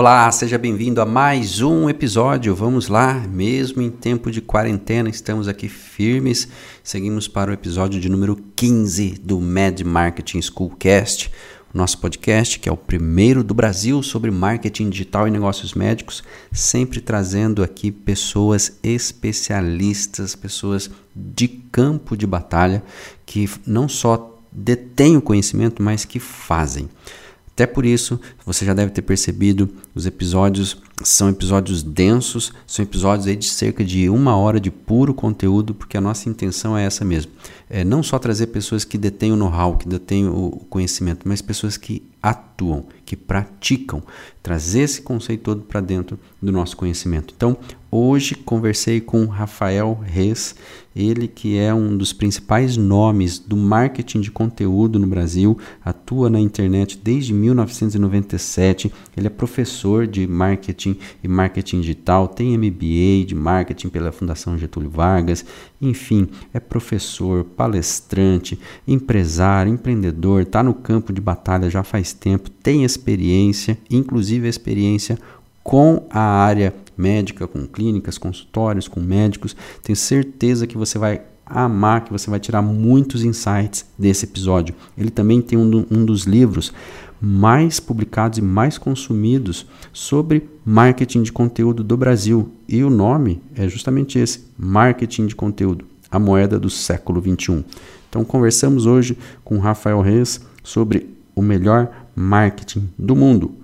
Olá, seja bem-vindo a mais um episódio. Vamos lá, mesmo em tempo de quarentena, estamos aqui firmes. Seguimos para o episódio de número 15 do Mad Marketing Schoolcast, o nosso podcast que é o primeiro do Brasil sobre marketing digital e negócios médicos, sempre trazendo aqui pessoas especialistas, pessoas de campo de batalha que não só detêm o conhecimento, mas que fazem. Até por isso, você já deve ter percebido, os episódios são episódios densos, são episódios aí de cerca de uma hora de puro conteúdo, porque a nossa intenção é essa mesmo. É não só trazer pessoas que detêm o know-how, que detêm o conhecimento, mas pessoas que atuam, que praticam, trazer esse conceito todo para dentro do nosso conhecimento. Então, hoje conversei com Rafael Reis, ele que é um dos principais nomes do marketing de conteúdo no Brasil, atua na internet desde 1997, ele é professor de marketing e marketing digital, tem MBA de marketing pela Fundação Getúlio Vargas, enfim, é professor, palestrante, empresário, empreendedor, está no campo de batalha já faz tempo, tem experiência, inclusive experiência com a área médica, com clínicas, consultórios, com médicos. Tenho certeza que você vai amar, que você vai tirar muitos insights desse episódio. Ele também tem um, um dos livros mais publicados e mais consumidos sobre marketing de conteúdo do Brasil. E o nome é justamente esse: Marketing de Conteúdo, a moeda do século 21. Então conversamos hoje com Rafael Reis sobre o melhor marketing do mundo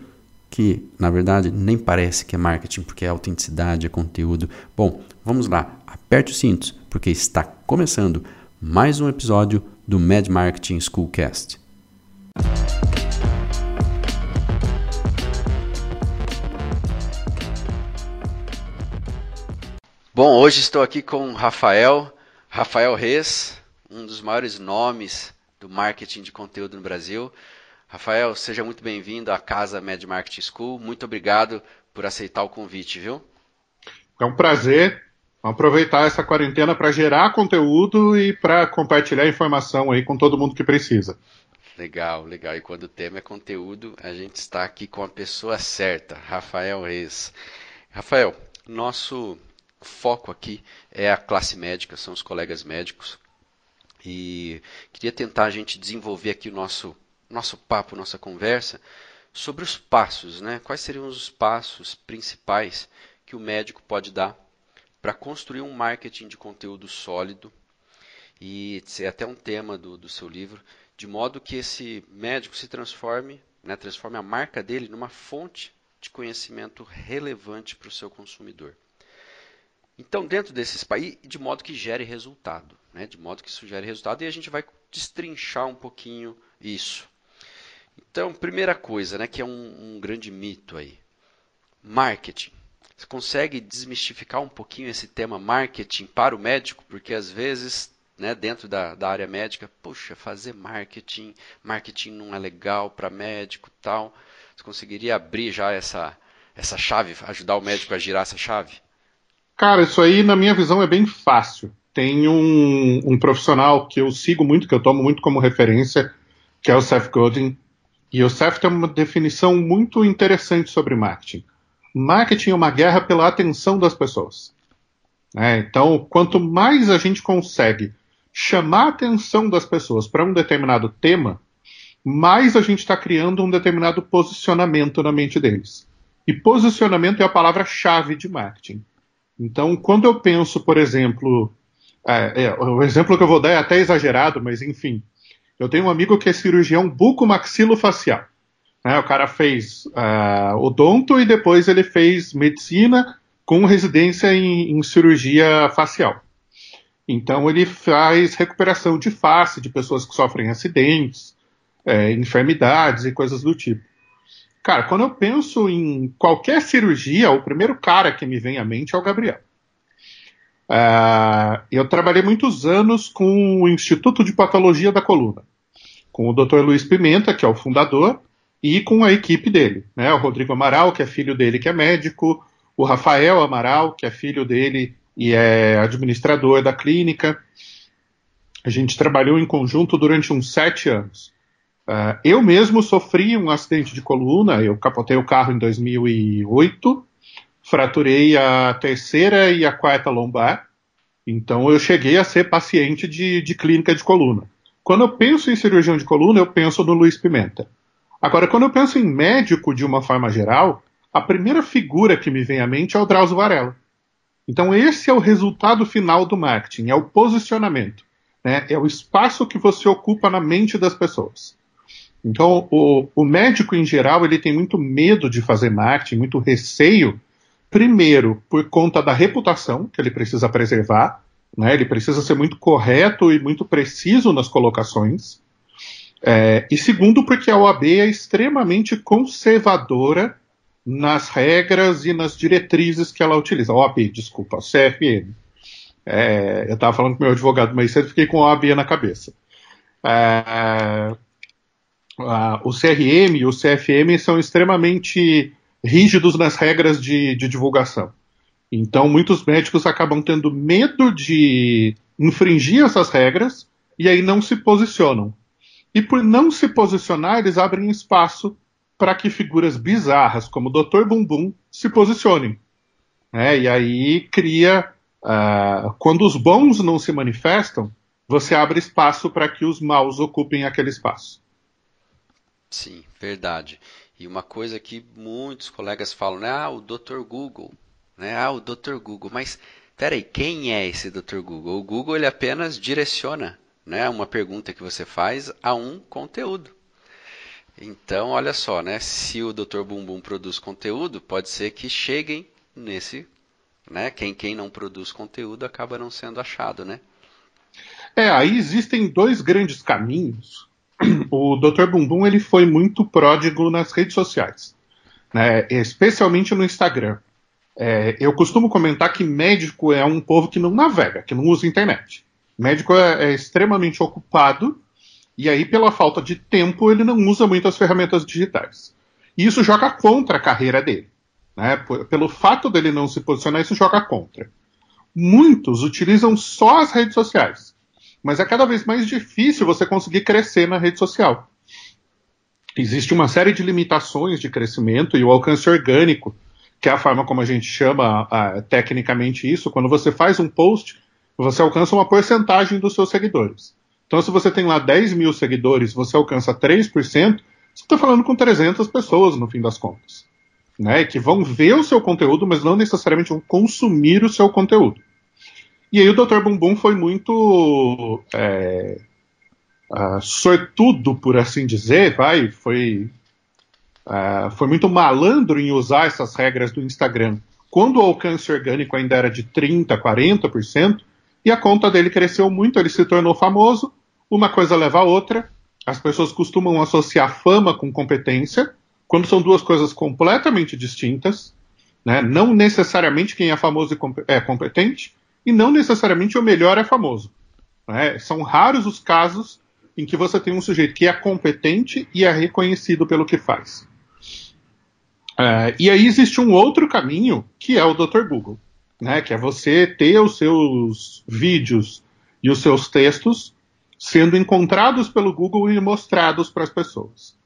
que na verdade nem parece que é marketing, porque é autenticidade, é conteúdo. Bom, vamos lá, aperte os cintos, porque está começando mais um episódio do Mad Marketing Schoolcast. Bom, hoje estou aqui com Rafael, Rafael Reis, um dos maiores nomes do marketing de conteúdo no Brasil. Rafael, seja muito bem-vindo à Casa Mad Marketing School. Muito obrigado por aceitar o convite, viu? É um prazer. Vamos aproveitar essa quarentena para gerar conteúdo e para compartilhar informação aí com todo mundo que precisa. Legal, legal. E quando o tema é conteúdo, a gente está aqui com a pessoa certa, Rafael Reis. Rafael, nosso foco aqui é a classe médica, são os colegas médicos. E queria tentar a gente desenvolver aqui o nosso nosso papo, nossa conversa, sobre os passos, né? Quais seriam os passos principais que o médico pode dar para construir um marketing de conteúdo sólido e é até um tema do, do seu livro, de modo que esse médico se transforme, né, transforme a marca dele numa fonte de conhecimento relevante para o seu consumidor. Então, dentro desses países, de modo que gere resultado, né, de modo que isso gere resultado, e a gente vai destrinchar um pouquinho isso. Então, primeira coisa, né, que é um, um grande mito aí, marketing. Você consegue desmistificar um pouquinho esse tema marketing para o médico? Porque às vezes, né, dentro da, da área médica, puxa, fazer marketing, marketing não é legal para médico tal. Você conseguiria abrir já essa, essa chave, ajudar o médico a girar essa chave? Cara, isso aí, na minha visão, é bem fácil. Tem um, um profissional que eu sigo muito, que eu tomo muito como referência, que é o Seth Godin. E o Seth tem uma definição muito interessante sobre marketing. Marketing é uma guerra pela atenção das pessoas. É, então, quanto mais a gente consegue chamar a atenção das pessoas para um determinado tema, mais a gente está criando um determinado posicionamento na mente deles. E posicionamento é a palavra-chave de marketing. Então, quando eu penso, por exemplo, é, é, o exemplo que eu vou dar é até exagerado, mas enfim, eu tenho um amigo que é cirurgião bucomaxilofacial. Né? O cara fez uh, odonto e depois ele fez medicina com residência em, em cirurgia facial. Então ele faz recuperação de face de pessoas que sofrem acidentes, é, enfermidades e coisas do tipo. Cara, quando eu penso em qualquer cirurgia, o primeiro cara que me vem à mente é o Gabriel. Uh, eu trabalhei muitos anos com o Instituto de Patologia da Coluna, com o Dr. Luiz Pimenta, que é o fundador, e com a equipe dele, né? O Rodrigo Amaral, que é filho dele, que é médico, o Rafael Amaral, que é filho dele e é administrador da clínica. A gente trabalhou em conjunto durante uns sete anos. Uh, eu mesmo sofri um acidente de coluna, eu capotei o carro em 2008, fraturei a terceira e a quarta lombar, então eu cheguei a ser paciente de, de clínica de coluna. Quando eu penso em cirurgião de coluna, eu penso no Luiz Pimenta. Agora, quando eu penso em médico de uma forma geral, a primeira figura que me vem à mente é o Drauzio Varela. Então, esse é o resultado final do marketing, é o posicionamento, né? é o espaço que você ocupa na mente das pessoas. Então, o, o médico em geral ele tem muito medo de fazer marketing, muito receio, primeiro por conta da reputação que ele precisa preservar, né? ele precisa ser muito correto e muito preciso nas colocações, é, e segundo porque a OAB é extremamente conservadora nas regras e nas diretrizes que ela utiliza. OAB, desculpa, CFM. É, eu estava falando com meu advogado mas cedo fiquei com a OAB na cabeça. É, a, o CRM e o CFM são extremamente rígidos nas regras de, de divulgação. Então, muitos médicos acabam tendo medo de infringir essas regras e aí não se posicionam. E por não se posicionar, eles abrem espaço para que figuras bizarras como o Dr. Bumbum se posicionem. É, e aí cria. Uh, quando os bons não se manifestam, você abre espaço para que os maus ocupem aquele espaço. Sim, verdade. E uma coisa que muitos colegas falam, né? Ah, o Dr. Google. Né? Ah, o Dr. Google. Mas, peraí, quem é esse Dr. Google? O Google ele apenas direciona né, uma pergunta que você faz a um conteúdo. Então, olha só, né? Se o Dr. Bumbum produz conteúdo, pode ser que cheguem nesse, né? Quem, quem não produz conteúdo acaba não sendo achado, né? É, aí existem dois grandes caminhos. O Dr. Bumbum ele foi muito pródigo nas redes sociais, né? Especialmente no Instagram. É, eu costumo comentar que médico é um povo que não navega, que não usa internet. médico é, é extremamente ocupado e aí, pela falta de tempo, ele não usa muito as ferramentas digitais. E isso joga contra a carreira dele. Né? Pelo fato dele não se posicionar, isso joga contra. Muitos utilizam só as redes sociais, mas é cada vez mais difícil você conseguir crescer na rede social. Existe uma série de limitações de crescimento e o alcance orgânico, que é a forma como a gente chama tecnicamente isso, quando você faz um post, você alcança uma porcentagem dos seus seguidores. Então, se você tem lá 10 mil seguidores, você alcança 3%, você está falando com 300 pessoas no fim das contas. Né, que vão ver o seu conteúdo, mas não necessariamente vão consumir o seu conteúdo. E aí o Dr. Bumbum foi muito é, uh, sortudo, por assim dizer, vai, foi, uh, foi muito malandro em usar essas regras do Instagram. Quando o alcance orgânico ainda era de 30%, 40%, e a conta dele cresceu muito, ele se tornou famoso, uma coisa leva a outra. As pessoas costumam associar fama com competência, quando são duas coisas completamente distintas. Né? Não necessariamente quem é famoso é competente, e não necessariamente o melhor é famoso. Né? São raros os casos em que você tem um sujeito que é competente e é reconhecido pelo que faz. É, e aí existe um outro caminho, que é o Dr. Google, né? que é você ter os seus vídeos e os seus textos sendo encontrados pelo Google e mostrados para as pessoas.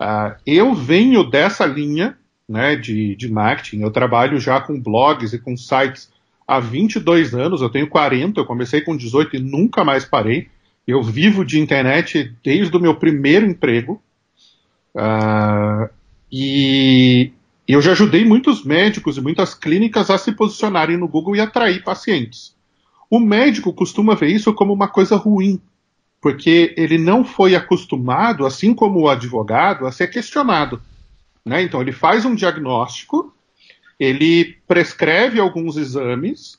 Uh, eu venho dessa linha né, de, de marketing, eu trabalho já com blogs e com sites há 22 anos, eu tenho 40, eu comecei com 18 e nunca mais parei. Eu vivo de internet desde o meu primeiro emprego. Uh, e eu já ajudei muitos médicos e muitas clínicas a se posicionarem no Google e atrair pacientes. O médico costuma ver isso como uma coisa ruim, porque ele não foi acostumado, assim como o advogado, a ser questionado. Né? Então, ele faz um diagnóstico, ele prescreve alguns exames,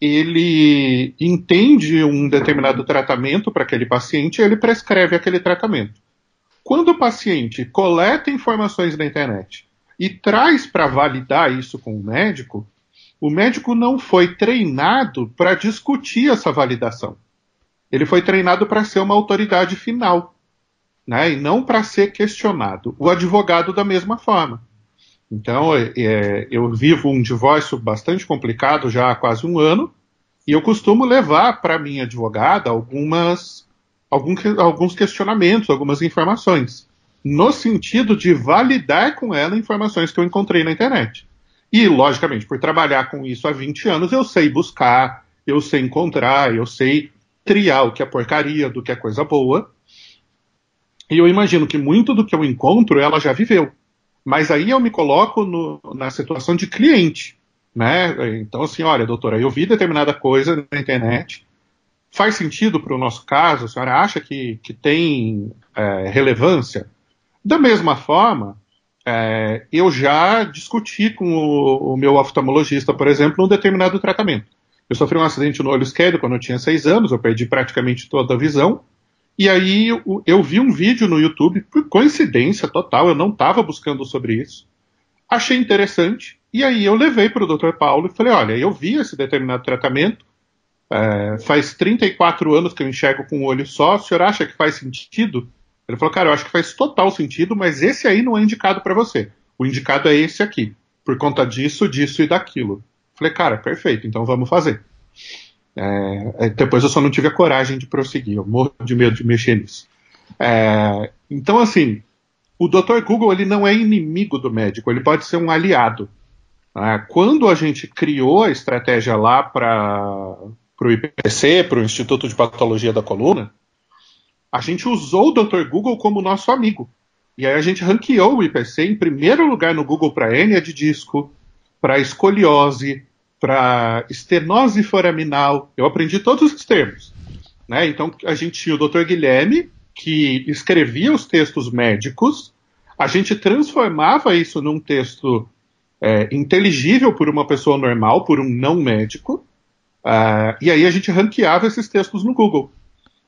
ele entende um determinado tratamento para aquele paciente e ele prescreve aquele tratamento. Quando o paciente coleta informações na internet e traz para validar isso com o médico, o médico não foi treinado para discutir essa validação. Ele foi treinado para ser uma autoridade final, né, e não para ser questionado. O advogado, da mesma forma. Então, é, eu vivo um divórcio bastante complicado já há quase um ano, e eu costumo levar para minha advogada algumas, algum, alguns questionamentos, algumas informações, no sentido de validar com ela informações que eu encontrei na internet. E, logicamente, por trabalhar com isso há 20 anos, eu sei buscar, eu sei encontrar, eu sei triar o que é porcaria do que é coisa boa. E eu imagino que muito do que eu encontro ela já viveu. Mas aí eu me coloco no, na situação de cliente. Né? Então, assim, olha, doutora, eu vi determinada coisa na internet. Faz sentido para o nosso caso? A senhora acha que, que tem é, relevância? Da mesma forma, é, eu já discuti com o, o, meu oftalmologista, por exemplo, um determinado tratamento. Eu sofri um acidente no olho esquerdo quando eu tinha seis anos, eu perdi praticamente toda a visão. E aí eu, eu vi um vídeo no YouTube, por coincidência total, eu não estava buscando sobre isso. Achei interessante, e aí eu levei para o Dr. Paulo e falei: olha, eu vi esse determinado tratamento, é, faz 34 anos que eu enxergo com um olho só, o senhor acha que faz sentido? Ele falou, cara, eu acho que faz total sentido, mas esse aí não é indicado para você. O indicado é esse aqui, por conta disso, disso e daquilo. Falei, cara, perfeito, então vamos fazer. É, é depois eu só não tive a coragem de prosseguir, eu morro de medo de mexer nisso. É, então, assim, o Dr. Google ele não é inimigo do médico, ele pode ser um aliado. Né? Quando a gente criou a estratégia lá para o IPC, para o Instituto de Patologia da Coluna, a gente usou o Dr. Google como nosso amigo. E aí a gente ranqueou o IPC em primeiro lugar no Google para hérnia de disco, para escoliose, para estenose foraminal. Eu aprendi todos os termos. Né? Então a gente tinha o Dr. Guilherme, que escrevia os textos médicos, a gente transformava isso num texto é, inteligível por uma pessoa normal, por um não médico, uh, e aí a gente ranqueava esses textos no Google.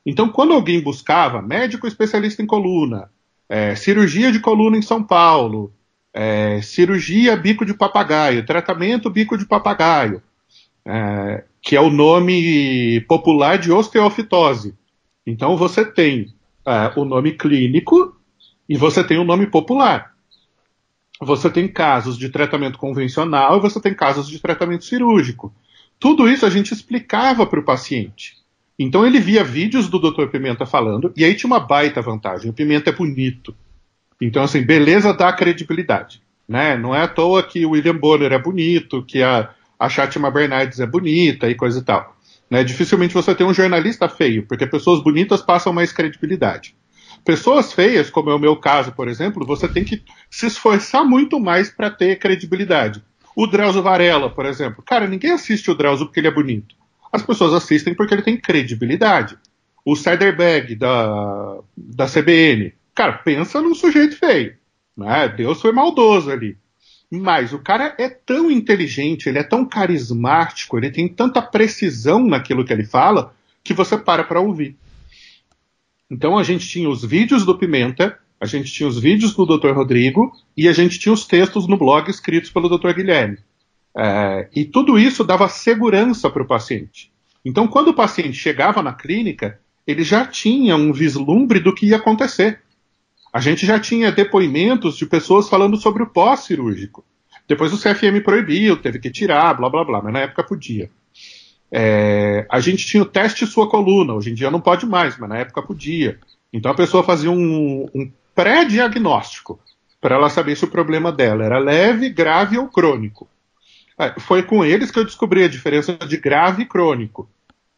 Então, quando alguém buscava médico especialista em coluna, é, cirurgia de coluna em São Paulo, é, cirurgia bico de papagaio, tratamento bico de papagaio, é, que é o nome popular de osteofitose. Então, você tem é, o nome clínico e você tem o nome popular. Você tem casos de tratamento convencional e você tem casos de tratamento cirúrgico. Tudo isso a gente explicava para o paciente. Então ele via vídeos do Dr. Pimenta falando, e aí tinha uma baita vantagem. O Pimenta é bonito. Então, assim, beleza dá credibilidade. Né? Não é à toa que o William Bonner é bonito, que a, a Chátima Bernardes é bonita e coisa e tal. Né? Dificilmente você tem um jornalista feio, porque pessoas bonitas passam mais credibilidade. Pessoas feias, como é o meu caso, por exemplo, você tem que se esforçar muito mais para ter credibilidade. O Drauzio Varela, por exemplo. Cara, ninguém assiste o Drauzio porque ele é bonito as pessoas assistem porque ele tem credibilidade. O Seiderbag da, da CBN, cara, pensa num sujeito feio. Né? Deus foi maldoso ali. Mas o cara é tão inteligente, ele é tão carismático, ele tem tanta precisão naquilo que ele fala, que você para para ouvir. Então a gente tinha os vídeos do Pimenta, a gente tinha os vídeos do Dr. Rodrigo e a gente tinha os textos no blog escritos pelo Dr. Guilherme. É, e tudo isso dava segurança para o paciente. Então, quando o paciente chegava na clínica, ele já tinha um vislumbre do que ia acontecer. A gente já tinha depoimentos de pessoas falando sobre o pós-cirúrgico. Depois o CFM proibiu, teve que tirar, blá blá blá, mas na época podia. É, a gente tinha o teste sua coluna, hoje em dia não pode mais, mas na época podia. Então a pessoa fazia um, um pré-diagnóstico para ela saber se o problema dela era leve, grave ou crônico. É, foi com eles que eu descobri a diferença de grave e crônico.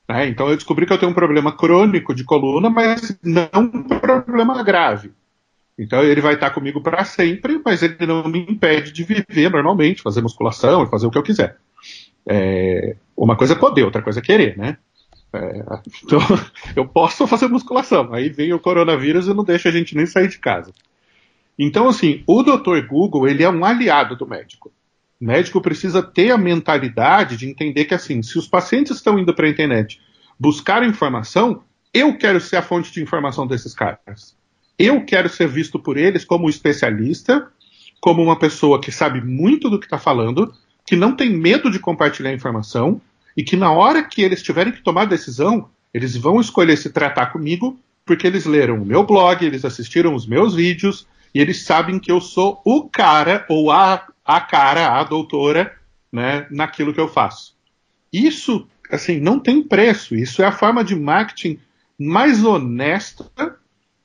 Né? Então eu descobri que eu tenho um problema crônico de coluna, mas não um problema grave. Então ele vai estar comigo para sempre, mas ele não me impede de viver normalmente, fazer musculação fazer o que eu quiser. É, uma coisa é poder, outra coisa é querer, né? É, então, eu posso fazer musculação. Aí vem o coronavírus e não deixa a gente nem sair de casa. Então, assim, o Dr. Google, ele é um aliado do médico. O médico precisa ter a mentalidade de entender que, assim, se os pacientes estão indo para a internet buscar informação, eu quero ser a fonte de informação desses caras. Eu quero ser visto por eles como especialista, como uma pessoa que sabe muito do que está falando, que não tem medo de compartilhar informação e que na hora que eles tiverem que tomar decisão, eles vão escolher se tratar comigo porque eles leram o meu blog, eles assistiram os meus vídeos e eles sabem que eu sou o cara ou a, a cara, a doutora, né, naquilo que eu faço. Isso, assim, não tem preço. Isso é a forma de marketing mais honesta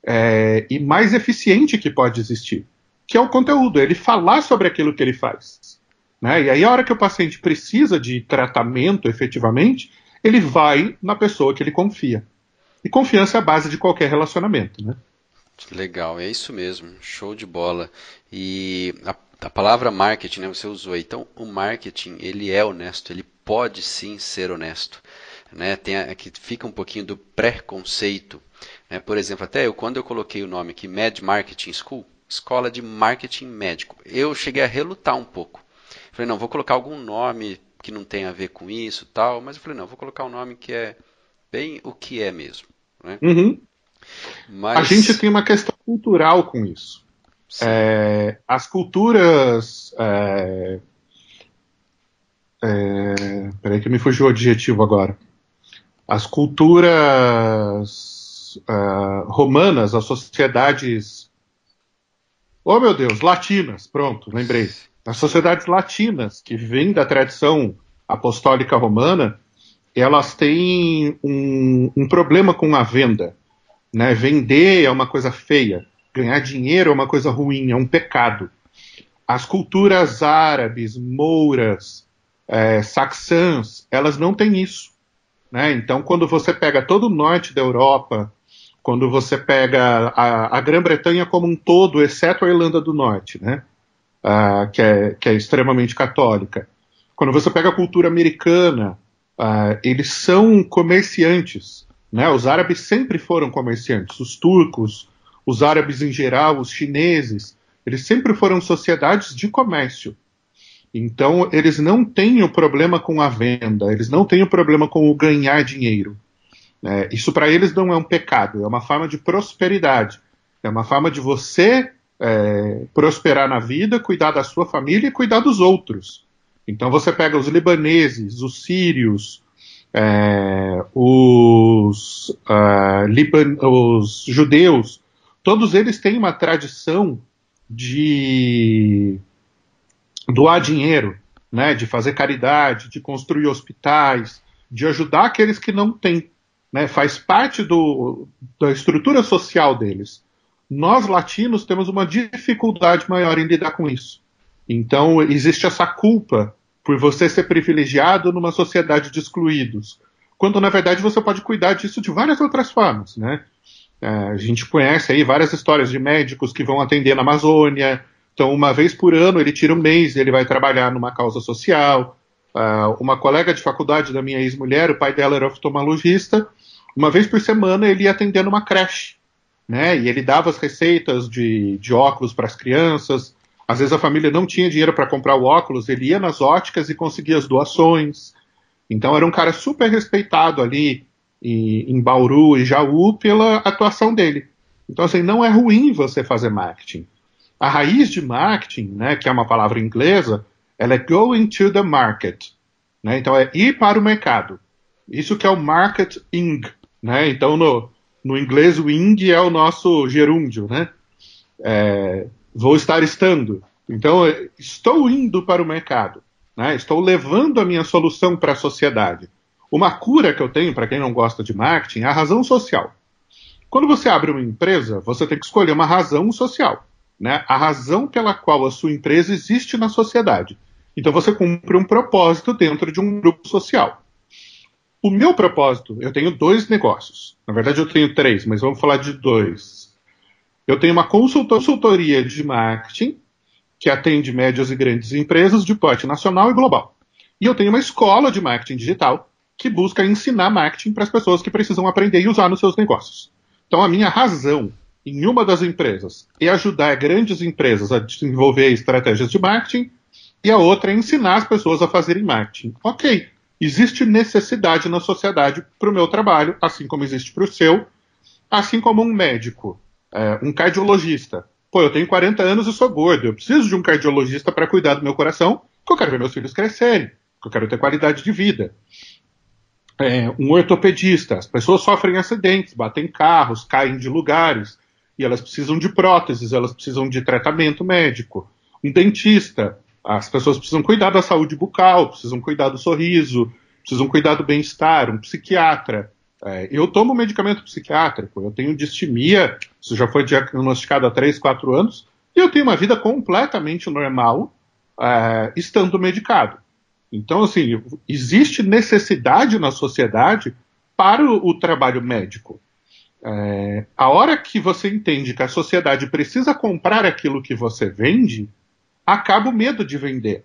é, e mais eficiente que pode existir, que é o conteúdo, ele falar sobre aquilo que ele faz. Né? E aí, a hora que o paciente precisa de tratamento efetivamente, ele vai na pessoa que ele confia. E confiança é a base de qualquer relacionamento. Né? Legal, é isso mesmo, show de bola. E a, a palavra marketing, né, você usou. Então, o marketing, ele é honesto, ele pode sim ser honesto. Né? Tem aqui fica um pouquinho do preconceito. Né? Por exemplo, até eu, quando eu coloquei o nome aqui, Med Marketing School, Escola de Marketing Médico, eu cheguei a relutar um pouco. Falei, não, vou colocar algum nome que não tem a ver com isso tal, mas eu falei, não, vou colocar um nome que é bem o que é mesmo. Né? Uhum. Mas... A gente tem uma questão cultural com isso. É, as culturas. É, é, peraí que me fugiu o adjetivo agora. As culturas uh, romanas, as sociedades. Oh meu Deus, latinas, pronto, lembrei. As sociedades latinas, que vêm da tradição apostólica romana, elas têm um, um problema com a venda. Né? Vender é uma coisa feia, ganhar dinheiro é uma coisa ruim, é um pecado. As culturas árabes, mouras, é, saxãs, elas não têm isso. Né? Então, quando você pega todo o norte da Europa, quando você pega a, a Grã-Bretanha como um todo, exceto a Irlanda do Norte, né? Uh, que, é, que, é, extremamente católica, quando você pega a cultura americana, uh, eles são comerciantes. Né? Os árabes sempre foram comerciantes, os turcos, os árabes em geral, os chineses, eles sempre foram sociedades de comércio. Então, eles não têm o problema com a venda, eles não têm o problema com o ganhar dinheiro. É, isso para eles não é um pecado, é uma forma de prosperidade. É uma forma de você é, prosperar na vida, cuidar da sua família e cuidar dos outros. Então você pega os libaneses, os sírios, é, os, uh, Liban os judeus, todos eles têm uma tradição de doar dinheiro, né, de fazer caridade, de construir hospitais, de ajudar aqueles que não têm. Né, faz parte do, da estrutura social deles. Nós, latinos, temos uma dificuldade maior em lidar com isso. Então, existe essa culpa por você ser privilegiado numa sociedade de excluídos, quando na verdade você pode cuidar disso de várias outras formas, né? É, a gente conhece aí várias histórias de médicos que vão atender na Amazônia, então uma vez por ano ele tira um mês e ele vai trabalhar numa causa social. Uh, uma colega de faculdade da minha ex-mulher, o pai dela era oftalmologista, uma vez por semana ele ia atender numa creche, né? E ele dava as receitas de, de óculos para as crianças, às vezes a família não tinha dinheiro para comprar o óculos, ele ia nas óticas e conseguia as doações. Então era um cara super respeitado ali em, em Bauru e Jaú pela atuação dele. Então assim, não é ruim você fazer marketing. A raiz de marketing, né, que é uma palavra inglesa, ela é going to the market. Né? Então é ir para o mercado. Isso que é o marketing. Né? Então no, no inglês o ing é o nosso gerúndio. Né? É, vou estar estando. Então, estou indo para o mercado, né? estou levando a minha solução para a sociedade. Uma cura que eu tenho, para quem não gosta de marketing, é a razão social. Quando você abre uma empresa, você tem que escolher uma razão social. Né? A razão pela qual a sua empresa existe na sociedade. Então você cumpre um propósito dentro de um grupo social. O meu propósito, eu tenho dois negócios. Na verdade, eu tenho três, mas vamos falar de dois. Eu tenho uma consultoria de marketing que atende médias e grandes empresas de porte nacional e global. E eu tenho uma escola de marketing digital que busca ensinar marketing para as pessoas que precisam aprender e usar nos seus negócios. Então, a minha razão em uma das empresas é ajudar grandes empresas a desenvolver estratégias de marketing e a outra é ensinar as pessoas a fazerem marketing. Ok, existe necessidade na sociedade para o meu trabalho, assim como existe para o seu, assim como um médico, é, um cardiologista. Pô, eu tenho 40 anos e sou gordo, eu preciso de um cardiologista para cuidar do meu coração, porque eu quero ver meus filhos crescerem, porque eu quero ter qualidade de vida. É, um ortopedista, as pessoas sofrem acidentes, batem carros, caem de lugares, e elas precisam de próteses, elas precisam de tratamento médico. Um dentista, as pessoas precisam cuidar da saúde bucal, precisam cuidar do sorriso, precisam cuidar do bem-estar. Um psiquiatra. É, eu tomo medicamento psiquiátrico, eu tenho distimia, isso já foi diagnosticado há 3, 4 anos, e eu tenho uma vida completamente normal é, estando medicado. Então, assim, existe necessidade na sociedade para o, o trabalho médico. É, a hora que você entende que a sociedade precisa comprar aquilo que você vende, acaba o medo de vender.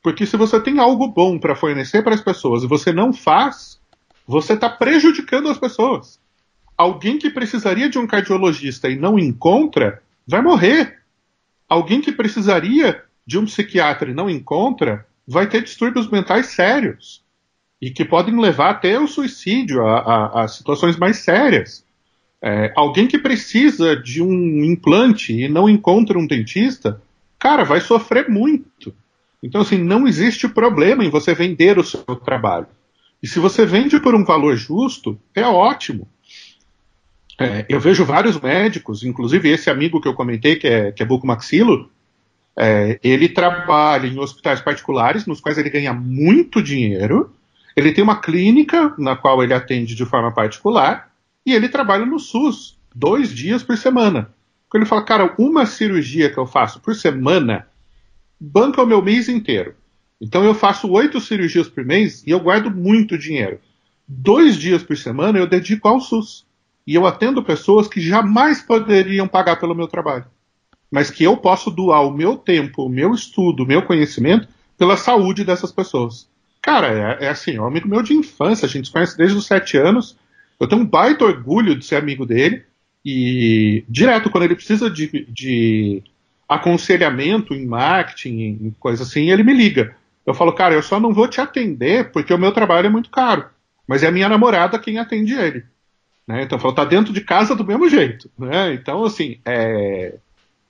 Porque se você tem algo bom para fornecer para as pessoas e você não faz, você está prejudicando as pessoas. Alguém que precisaria de um cardiologista e não encontra, vai morrer. Alguém que precisaria de um psiquiatra e não encontra, vai ter distúrbios mentais sérios. E que podem levar até o suicídio, a, a, a situações mais sérias. É, alguém que precisa de um implante e não encontra um dentista, cara, vai sofrer muito. Então, assim, não existe problema em você vender o seu trabalho. E se você vende por um valor justo, é ótimo. É, eu vejo vários médicos, inclusive esse amigo que eu comentei, que é, que é bucomaxilo, é, ele trabalha em hospitais particulares, nos quais ele ganha muito dinheiro, ele tem uma clínica na qual ele atende de forma particular, e ele trabalha no SUS, dois dias por semana. Ele fala, cara, uma cirurgia que eu faço por semana banca o meu mês inteiro. Então eu faço oito cirurgias por mês e eu guardo muito dinheiro. Dois dias por semana eu dedico ao SUS. E eu atendo pessoas que jamais poderiam pagar pelo meu trabalho. Mas que eu posso doar o meu tempo, o meu estudo, o meu conhecimento pela saúde dessas pessoas. Cara, é, é assim, é um amigo meu de infância, a gente se conhece desde os sete anos. Eu tenho um baita orgulho de ser amigo dele. E direto, quando ele precisa de, de aconselhamento em marketing, em coisa assim, ele me liga. Eu falo, cara, eu só não vou te atender porque o meu trabalho é muito caro. Mas é a minha namorada quem atende ele. Né? Então, eu falo, tá dentro de casa do mesmo jeito. Né? Então, assim, é...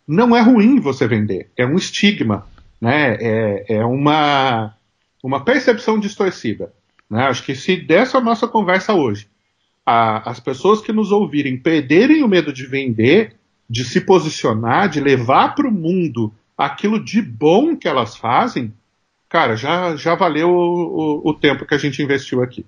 não é ruim você vender. É um estigma. Né? É, é uma, uma percepção distorcida. Né? Acho que se dessa nossa conversa hoje a, as pessoas que nos ouvirem perderem o medo de vender, de se posicionar, de levar para o mundo aquilo de bom que elas fazem, cara, já, já valeu o, o, o tempo que a gente investiu aqui.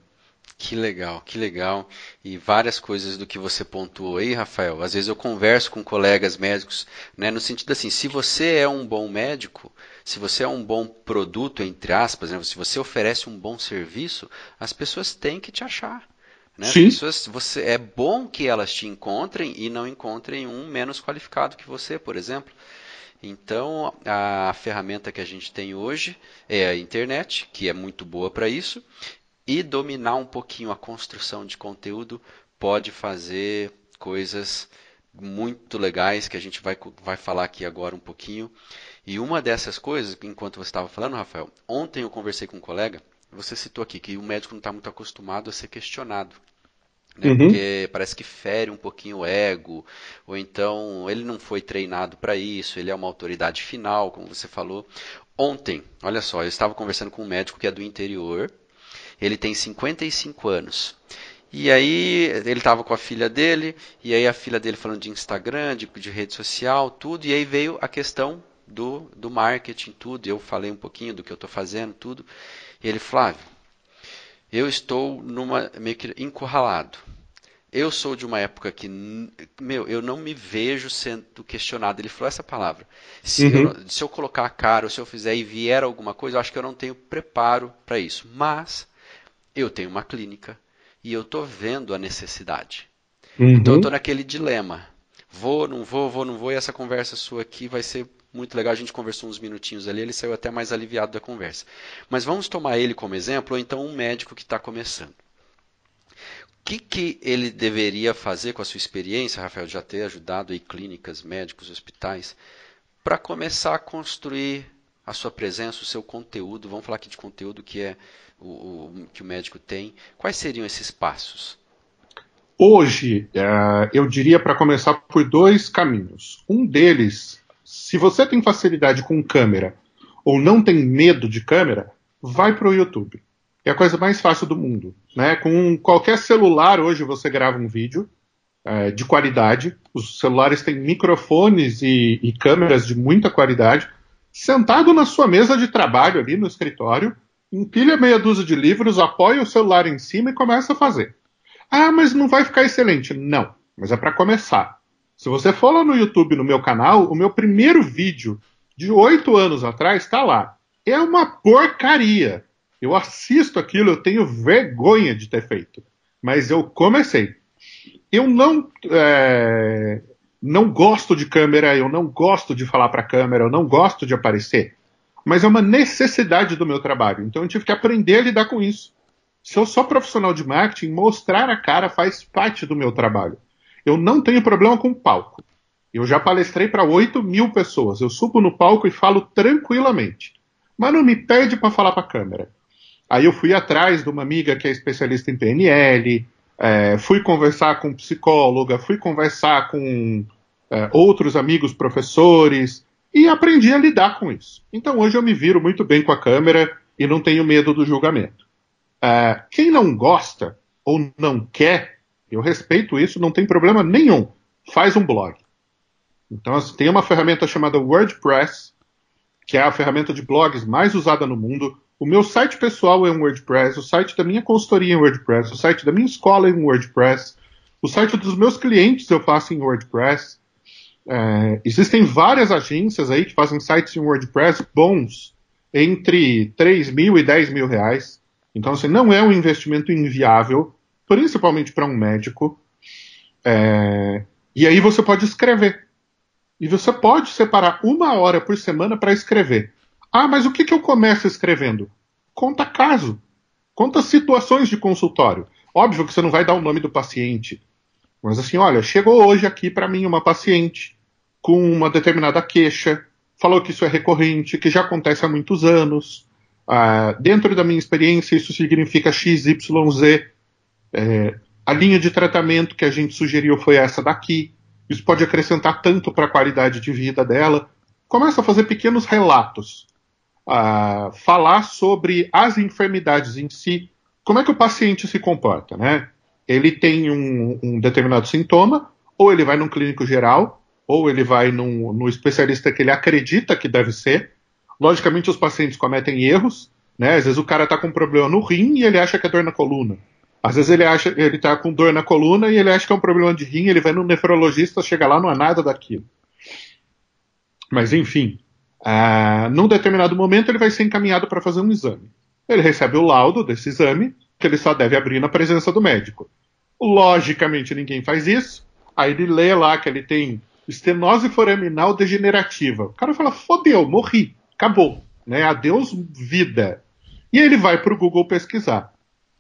Que legal, que legal. E várias coisas do que você pontuou aí, Rafael. Às vezes eu converso com colegas médicos, né, no sentido assim, se você é um bom médico, se você é um bom produto, entre aspas, né, se você oferece um bom serviço, as pessoas têm que te achar. Né? As pessoas, você, é bom que elas te encontrem e não encontrem um menos qualificado que você, por exemplo. Então, a ferramenta que a gente tem hoje é a internet, que é muito boa para isso, e dominar um pouquinho a construção de conteúdo pode fazer coisas muito legais que a gente vai, vai falar aqui agora um pouquinho. E uma dessas coisas, enquanto você estava falando, Rafael, ontem eu conversei com um colega você citou aqui que o médico não está muito acostumado a ser questionado. Né? Uhum. Porque parece que fere um pouquinho o ego, ou então ele não foi treinado para isso, ele é uma autoridade final, como você falou. Ontem, olha só, eu estava conversando com um médico que é do interior, ele tem 55 anos. E aí ele estava com a filha dele, e aí a filha dele falando de Instagram, de, de rede social, tudo, e aí veio a questão do, do marketing, tudo. Eu falei um pouquinho do que eu estou fazendo, tudo. E ele, Flávio, eu estou numa meio que encurralado. Eu sou de uma época que, meu, eu não me vejo sendo questionado. Ele falou essa palavra. Se, uhum. eu, se eu colocar a cara ou se eu fizer e vier alguma coisa, eu acho que eu não tenho preparo para isso. Mas eu tenho uma clínica e eu estou vendo a necessidade. Uhum. Então eu estou naquele dilema. Vou, não vou, vou, não vou, e essa conversa sua aqui vai ser muito legal, a gente conversou uns minutinhos ali, ele saiu até mais aliviado da conversa. Mas vamos tomar ele como exemplo, ou então um médico que está começando. O que, que ele deveria fazer com a sua experiência, Rafael, já ter ajudado aí clínicas, médicos, hospitais, para começar a construir a sua presença, o seu conteúdo? Vamos falar aqui de conteúdo que é o, o que o médico tem. Quais seriam esses passos? Hoje, uh, eu diria para começar por dois caminhos. Um deles, se você tem facilidade com câmera ou não tem medo de câmera, vai para o YouTube. É a coisa mais fácil do mundo. Né? Com qualquer celular hoje você grava um vídeo uh, de qualidade. Os celulares têm microfones e, e câmeras de muita qualidade. Sentado na sua mesa de trabalho ali no escritório, empilha meia dúzia de livros, apoia o celular em cima e começa a fazer. Ah, mas não vai ficar excelente. Não, mas é para começar. Se você for lá no YouTube, no meu canal, o meu primeiro vídeo de oito anos atrás está lá. É uma porcaria. Eu assisto aquilo, eu tenho vergonha de ter feito. Mas eu comecei. Eu não, é, não gosto de câmera, eu não gosto de falar para câmera, eu não gosto de aparecer. Mas é uma necessidade do meu trabalho. Então eu tive que aprender a lidar com isso. Se eu sou profissional de marketing, mostrar a cara faz parte do meu trabalho. Eu não tenho problema com palco. Eu já palestrei para 8 mil pessoas. Eu subo no palco e falo tranquilamente. Mas não me pede para falar para a câmera. Aí eu fui atrás de uma amiga que é especialista em PNL, é, fui conversar com psicóloga, fui conversar com é, outros amigos professores e aprendi a lidar com isso. Então hoje eu me viro muito bem com a câmera e não tenho medo do julgamento. Uh, quem não gosta ou não quer, eu respeito isso, não tem problema nenhum. Faz um blog. Então, assim, tem uma ferramenta chamada WordPress, que é a ferramenta de blogs mais usada no mundo. O meu site pessoal é um WordPress, o site da minha consultoria é um WordPress, o site da minha escola é um WordPress, o site dos meus clientes eu faço em WordPress. É, existem várias agências aí que fazem sites em WordPress bons, entre 3 mil e 10 mil reais. Então, assim, não é um investimento inviável, principalmente para um médico. É... E aí você pode escrever. E você pode separar uma hora por semana para escrever. Ah, mas o que, que eu começo escrevendo? Conta caso. Conta situações de consultório. Óbvio que você não vai dar o nome do paciente. Mas assim, olha, chegou hoje aqui para mim uma paciente com uma determinada queixa, falou que isso é recorrente, que já acontece há muitos anos, ah, dentro da minha experiência, isso significa XYZ. É, a linha de tratamento que a gente sugeriu foi essa daqui. Isso pode acrescentar tanto para a qualidade de vida dela. Começa a fazer pequenos relatos. a falar sobre as enfermidades em si. Como é que o paciente se comporta, né? Ele tem um, um determinado sintoma, ou ele vai num clínico geral, ou ele vai num, no especialista que ele acredita que deve ser, Logicamente, os pacientes cometem erros, né? Às vezes o cara está com um problema no rim e ele acha que é dor na coluna. Às vezes ele acha ele está com dor na coluna e ele acha que é um problema de rim, ele vai no nefrologista, chega lá, não há nada daquilo. Mas enfim, uh, num determinado momento ele vai ser encaminhado para fazer um exame. Ele recebe o laudo desse exame, que ele só deve abrir na presença do médico. Logicamente ninguém faz isso. Aí ele lê lá que ele tem estenose foraminal degenerativa. O cara fala: fodeu, morri acabou, né? Adeus vida. E ele vai para o Google pesquisar.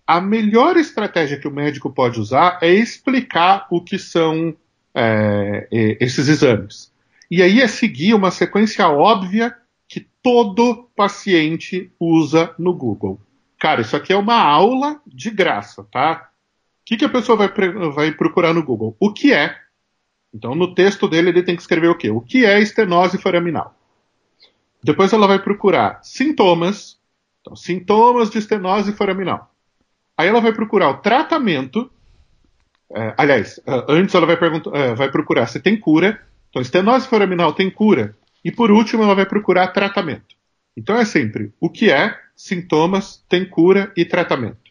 A melhor estratégia que o médico pode usar é explicar o que são é, esses exames. E aí é seguir uma sequência óbvia que todo paciente usa no Google. Cara, isso aqui é uma aula de graça, tá? O que, que a pessoa vai, vai procurar no Google? O que é? Então, no texto dele, ele tem que escrever o quê? O que é estenose foraminal? Depois ela vai procurar sintomas, então, sintomas de estenose foraminal. Aí ela vai procurar o tratamento. É, aliás, é, antes ela vai, é, vai procurar se tem cura. Então, estenose foraminal tem cura. E por último, ela vai procurar tratamento. Então é sempre o que é, sintomas, tem cura e tratamento.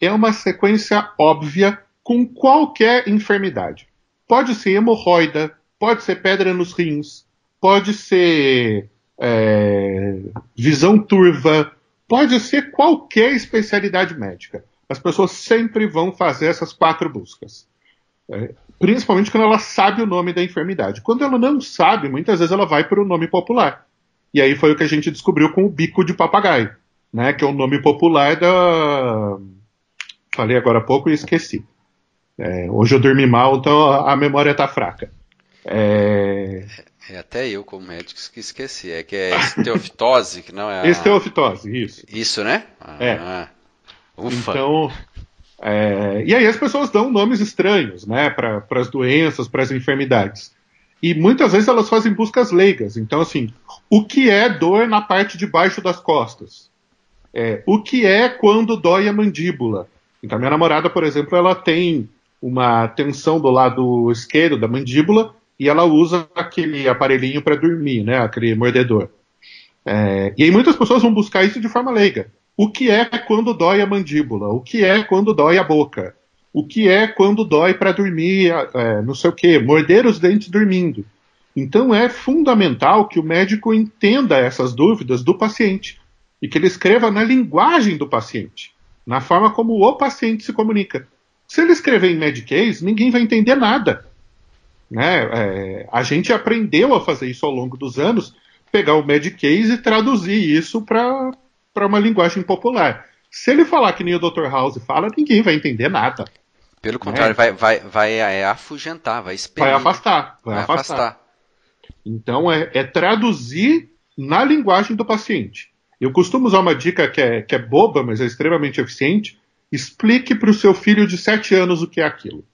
É uma sequência óbvia com qualquer enfermidade. Pode ser hemorroida, pode ser pedra nos rins, pode ser é, visão turva, pode ser qualquer especialidade médica. As pessoas sempre vão fazer essas quatro buscas. É, Principalmente quando ela sabe o nome da enfermidade. Quando ela não sabe, muitas vezes ela vai para o nome popular. E aí foi o que a gente descobriu com o bico de papagaio, né? Que é o nome popular da. Falei agora há pouco e esqueci. É, hoje eu dormi mal, então a memória está fraca. É... é... até eu, como médico, que esqueci. É que é esteofitose, que não é. A... Esteofitose, isso. Isso, né? Ah, é. Ufa. Então, é, e aí as pessoas dão nomes estranhos, né, para as doenças, para as enfermidades. E muitas vezes elas fazem buscas leigas. Então, assim, o que é dor na parte de baixo das costas? É, o que é quando dói a mandíbula? Então, minha namorada, por exemplo, ela tem uma tensão do lado esquerdo da mandíbula e ela usa aquele aparelhinho para dormir, né, aquele mordedor. É, e aí muitas pessoas vão buscar isso de forma leiga. O que é quando dói a mandíbula? O que é quando dói a boca? O que é quando dói para dormir, é, não sei o quê, morder os dentes dormindo? Então é fundamental que o médico entenda essas dúvidas do paciente e que ele escreva na linguagem do paciente, na forma como o paciente se comunica. Se ele escrever em Medicase, ninguém vai entender nada. Né? É, a gente aprendeu a fazer isso ao longo dos anos, pegar o Medicase e traduzir isso para para uma linguagem popular. Se ele falar que nem o Dr. House fala, ninguém vai entender nada. Pelo contrário, né? vai, vai, vai é, afugentar, vai expelir. Vai afastar. Vai, vai afastar. afastar. Então é, é, traduzir na linguagem do paciente. Eu costumo usar uma dica que é, que é boba, mas é extremamente eficiente. Explique para o seu filho de 7 anos o que é aquilo.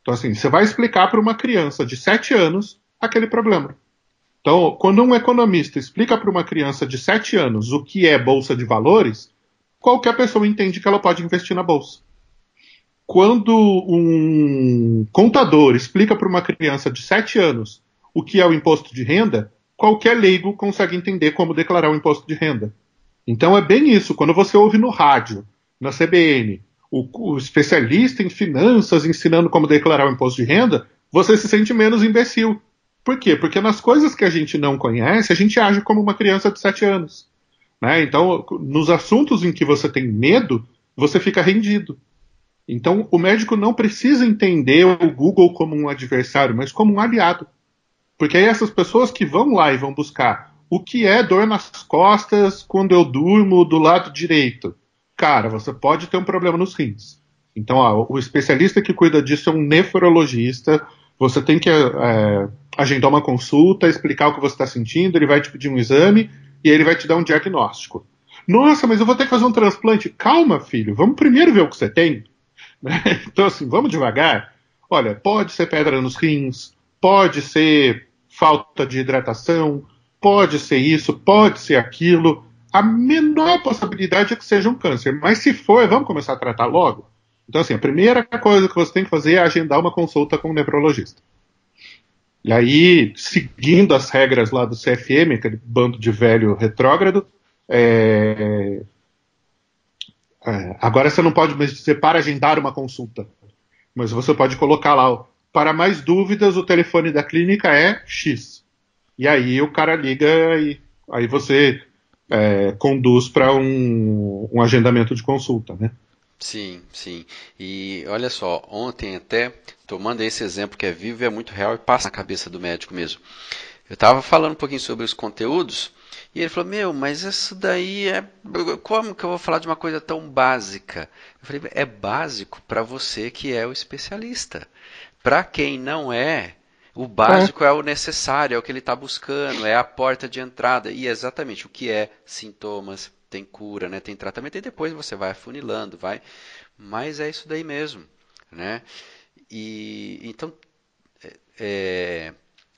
Então, assim, você vai explicar para uma criança de 7 anos aquele problema. Então, quando um economista explica para uma criança de 7 anos o que é bolsa de valores, qualquer pessoa entende que ela pode investir na bolsa. Quando um contador explica para uma criança de 7 anos o que é o imposto de renda, qualquer leigo consegue entender como declarar o imposto de renda. Então é bem isso. Quando você ouve no rádio, na CBN, o, o especialista em finanças ensinando como declarar o imposto de renda, você se sente menos imbecil por quê? Porque nas coisas que a gente não conhece, a gente age como uma criança de 7 anos. Né? Então, nos assuntos em que você tem medo, você fica rendido. Então, o médico não precisa entender o Google como um adversário, mas como um aliado. Porque aí essas pessoas que vão lá e vão buscar o que é dor nas costas quando eu durmo do lado direito. Cara, você pode ter um problema nos rins. Então, ó, o especialista que cuida disso é um nefrologista. Você tem que é, agendar uma consulta, explicar o que você está sentindo, ele vai te pedir um exame e ele vai te dar um diagnóstico. Nossa, mas eu vou ter que fazer um transplante. Calma, filho, vamos primeiro ver o que você tem. Então, assim, vamos devagar. Olha, pode ser pedra nos rins, pode ser falta de hidratação, pode ser isso, pode ser aquilo. A menor possibilidade é que seja um câncer. Mas se for, vamos começar a tratar logo? Então, assim, a primeira coisa que você tem que fazer é agendar uma consulta com um neurologista. E aí, seguindo as regras lá do CFM, aquele bando de velho retrógrado, é... É, agora você não pode mais dizer para agendar uma consulta, mas você pode colocar lá, para mais dúvidas, o telefone da clínica é X. E aí o cara liga e aí você é, conduz para um, um agendamento de consulta, né? Sim, sim. E olha só, ontem até, tomando esse exemplo que é vivo, é muito real e passa na cabeça do médico mesmo. Eu estava falando um pouquinho sobre os conteúdos e ele falou: Meu, mas isso daí é. Como que eu vou falar de uma coisa tão básica? Eu falei: É básico para você que é o especialista. Para quem não é, o básico é. é o necessário, é o que ele está buscando, é a porta de entrada. E é exatamente o que é sintomas, tem cura, né? Tem tratamento e depois você vai afunilando, vai. Mas é isso daí mesmo, né? E então é,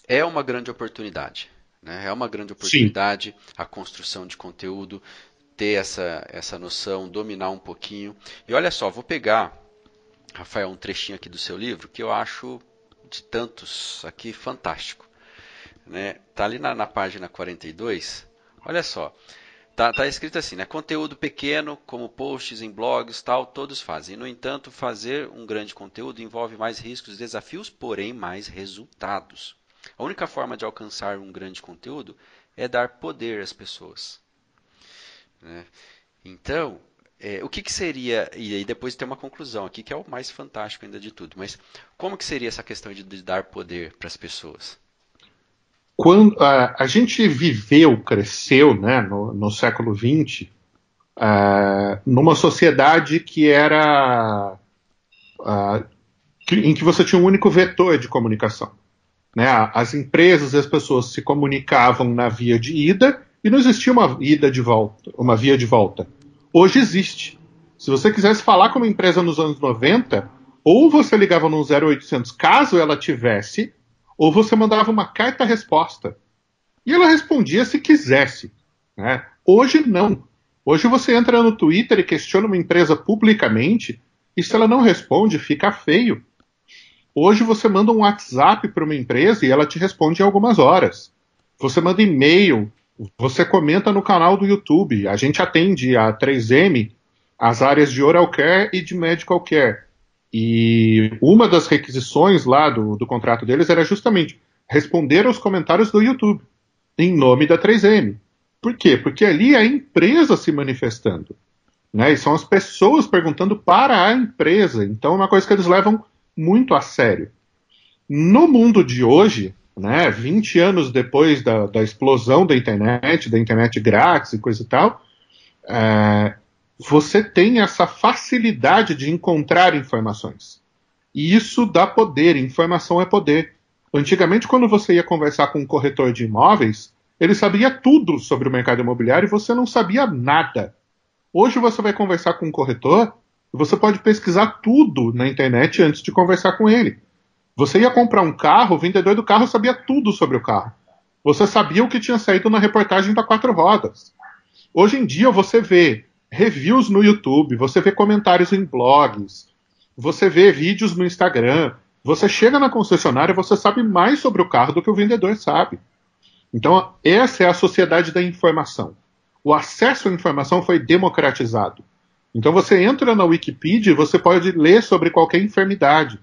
é uma grande oportunidade, né? É uma grande oportunidade Sim. a construção de conteúdo, ter essa essa noção, dominar um pouquinho. E olha só, vou pegar Rafael um trechinho aqui do seu livro que eu acho de tantos aqui fantástico, né? Tá ali na, na página 42. Olha só. Tá, tá escrito assim, né? Conteúdo pequeno, como posts em blogs, tal, todos fazem. No entanto, fazer um grande conteúdo envolve mais riscos e desafios, porém mais resultados. A única forma de alcançar um grande conteúdo é dar poder às pessoas. Né? Então, é, o que, que, seria, e aí depois tem uma conclusão aqui, que é o mais fantástico ainda de tudo, mas como que seria essa questão de, de dar poder para as pessoas? Quando a, a, gente viveu, cresceu né, no, no século XX, uh, numa sociedade que era uh, que, em que você tinha um único vetor de comunicação. Né? As empresas e as pessoas se comunicavam na via de ida e não existia uma ida de volta, uma via de volta hoje existe. Se você quisesse falar com uma empresa nos anos 90, ou você ligava no 0800 caso ela tivesse, ou você mandava uma carta-resposta. E ela respondia se quisesse. Né? Hoje não. Hoje você entra no Twitter e questiona uma empresa publicamente, e se ela não responde, fica feio. Hoje você manda um WhatsApp para uma empresa e ela te responde em algumas horas. Você manda e-mail você comenta no canal do YouTube. A gente atende a 3M as áreas de oral care e de medical care. E uma das requisições lá do, do contrato deles era justamente responder aos comentários do YouTube, em nome da 3M. Por quê? Porque ali é a empresa se manifestando. Né? E são as pessoas perguntando para a empresa. Então é uma coisa que eles levam muito a sério. No mundo de hoje, né, 20 anos depois da, da, explosão da internet, da internet grátis e coisa e tal, é, você tem essa facilidade de encontrar informações. E isso dá poder, informação é poder. Antigamente, quando você ia conversar com um corretor de imóveis, ele sabia tudo sobre o mercado imobiliário e você não sabia nada. Hoje você vai conversar com um corretor e você pode pesquisar tudo na internet antes de conversar com ele. Você ia comprar um carro, o vendedor do carro sabia tudo sobre o carro. Você sabia o que tinha saído na reportagem da quatro rodas. Hoje em dia você vê reviews no YouTube, você vê comentários em blogs, você vê vídeos no Instagram. Você chega na concessionária, você sabe mais sobre o carro do que o vendedor sabe. Então, essa é a sociedade da informação. O acesso à informação foi democratizado. Então, você entra na Wikipedia e você pode ler sobre qualquer enfermidade.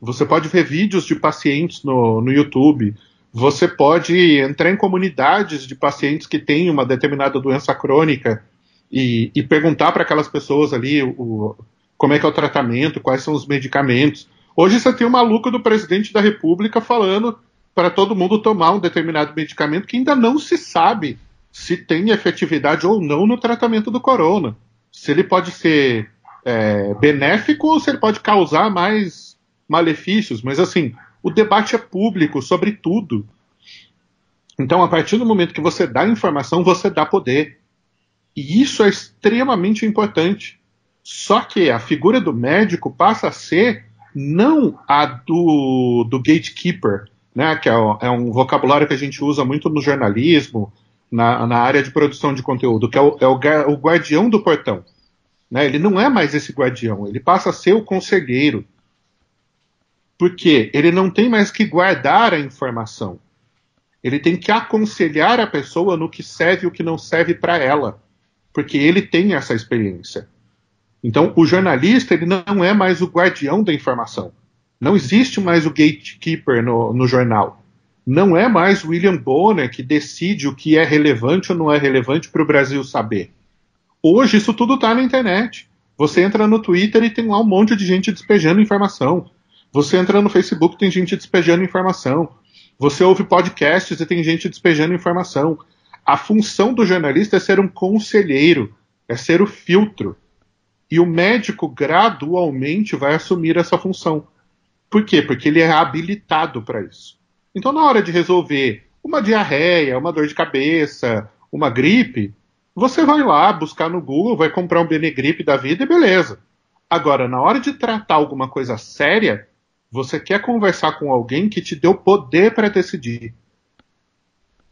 Você pode ver vídeos de pacientes no, no YouTube. Você pode entrar em comunidades de pacientes que têm uma determinada doença crônica e, e perguntar para aquelas pessoas ali o, como é que é o tratamento, quais são os medicamentos. Hoje você tem o maluco do presidente da República falando para todo mundo tomar um determinado medicamento que ainda não se sabe se tem efetividade ou não no tratamento do corona. Se ele pode ser é, benéfico ou se ele pode causar mais malefícios, mas assim, o debate é público sobre tudo. Então, a partir do momento que você dá informação, você dá poder. E isso é extremamente importante. Só que a figura do médico passa a ser não a do, do gatekeeper, né, que é, é um vocabulário que a gente usa muito no jornalismo, na, na área de produção de conteúdo, que é o, é o, o guardião do portão. Né, ele não é mais esse guardião, ele passa a ser o conselheiro. Porque ele não tem mais que guardar a informação. Ele tem que aconselhar a pessoa no que serve e o que não serve para ela. Porque ele tem essa experiência. Então, o jornalista ele não é mais o guardião da informação. Não existe mais o gatekeeper no, no jornal. Não é mais William Bonner que decide o que é relevante ou não é relevante para o Brasil saber. Hoje isso tudo está na internet. Você entra no Twitter e tem lá um monte de gente despejando informação. Você entra no Facebook tem gente despejando informação. Você ouve podcasts e tem gente despejando informação. A função do jornalista é ser um conselheiro, é ser o filtro. E o médico gradualmente vai assumir essa função. Por quê? Porque ele é habilitado para isso. Então, na hora de resolver uma diarreia, uma dor de cabeça, uma gripe, você vai lá buscar no Google, vai comprar um Benegripe da vida e beleza. Agora, na hora de tratar alguma coisa séria, você quer conversar com alguém que te deu poder para decidir,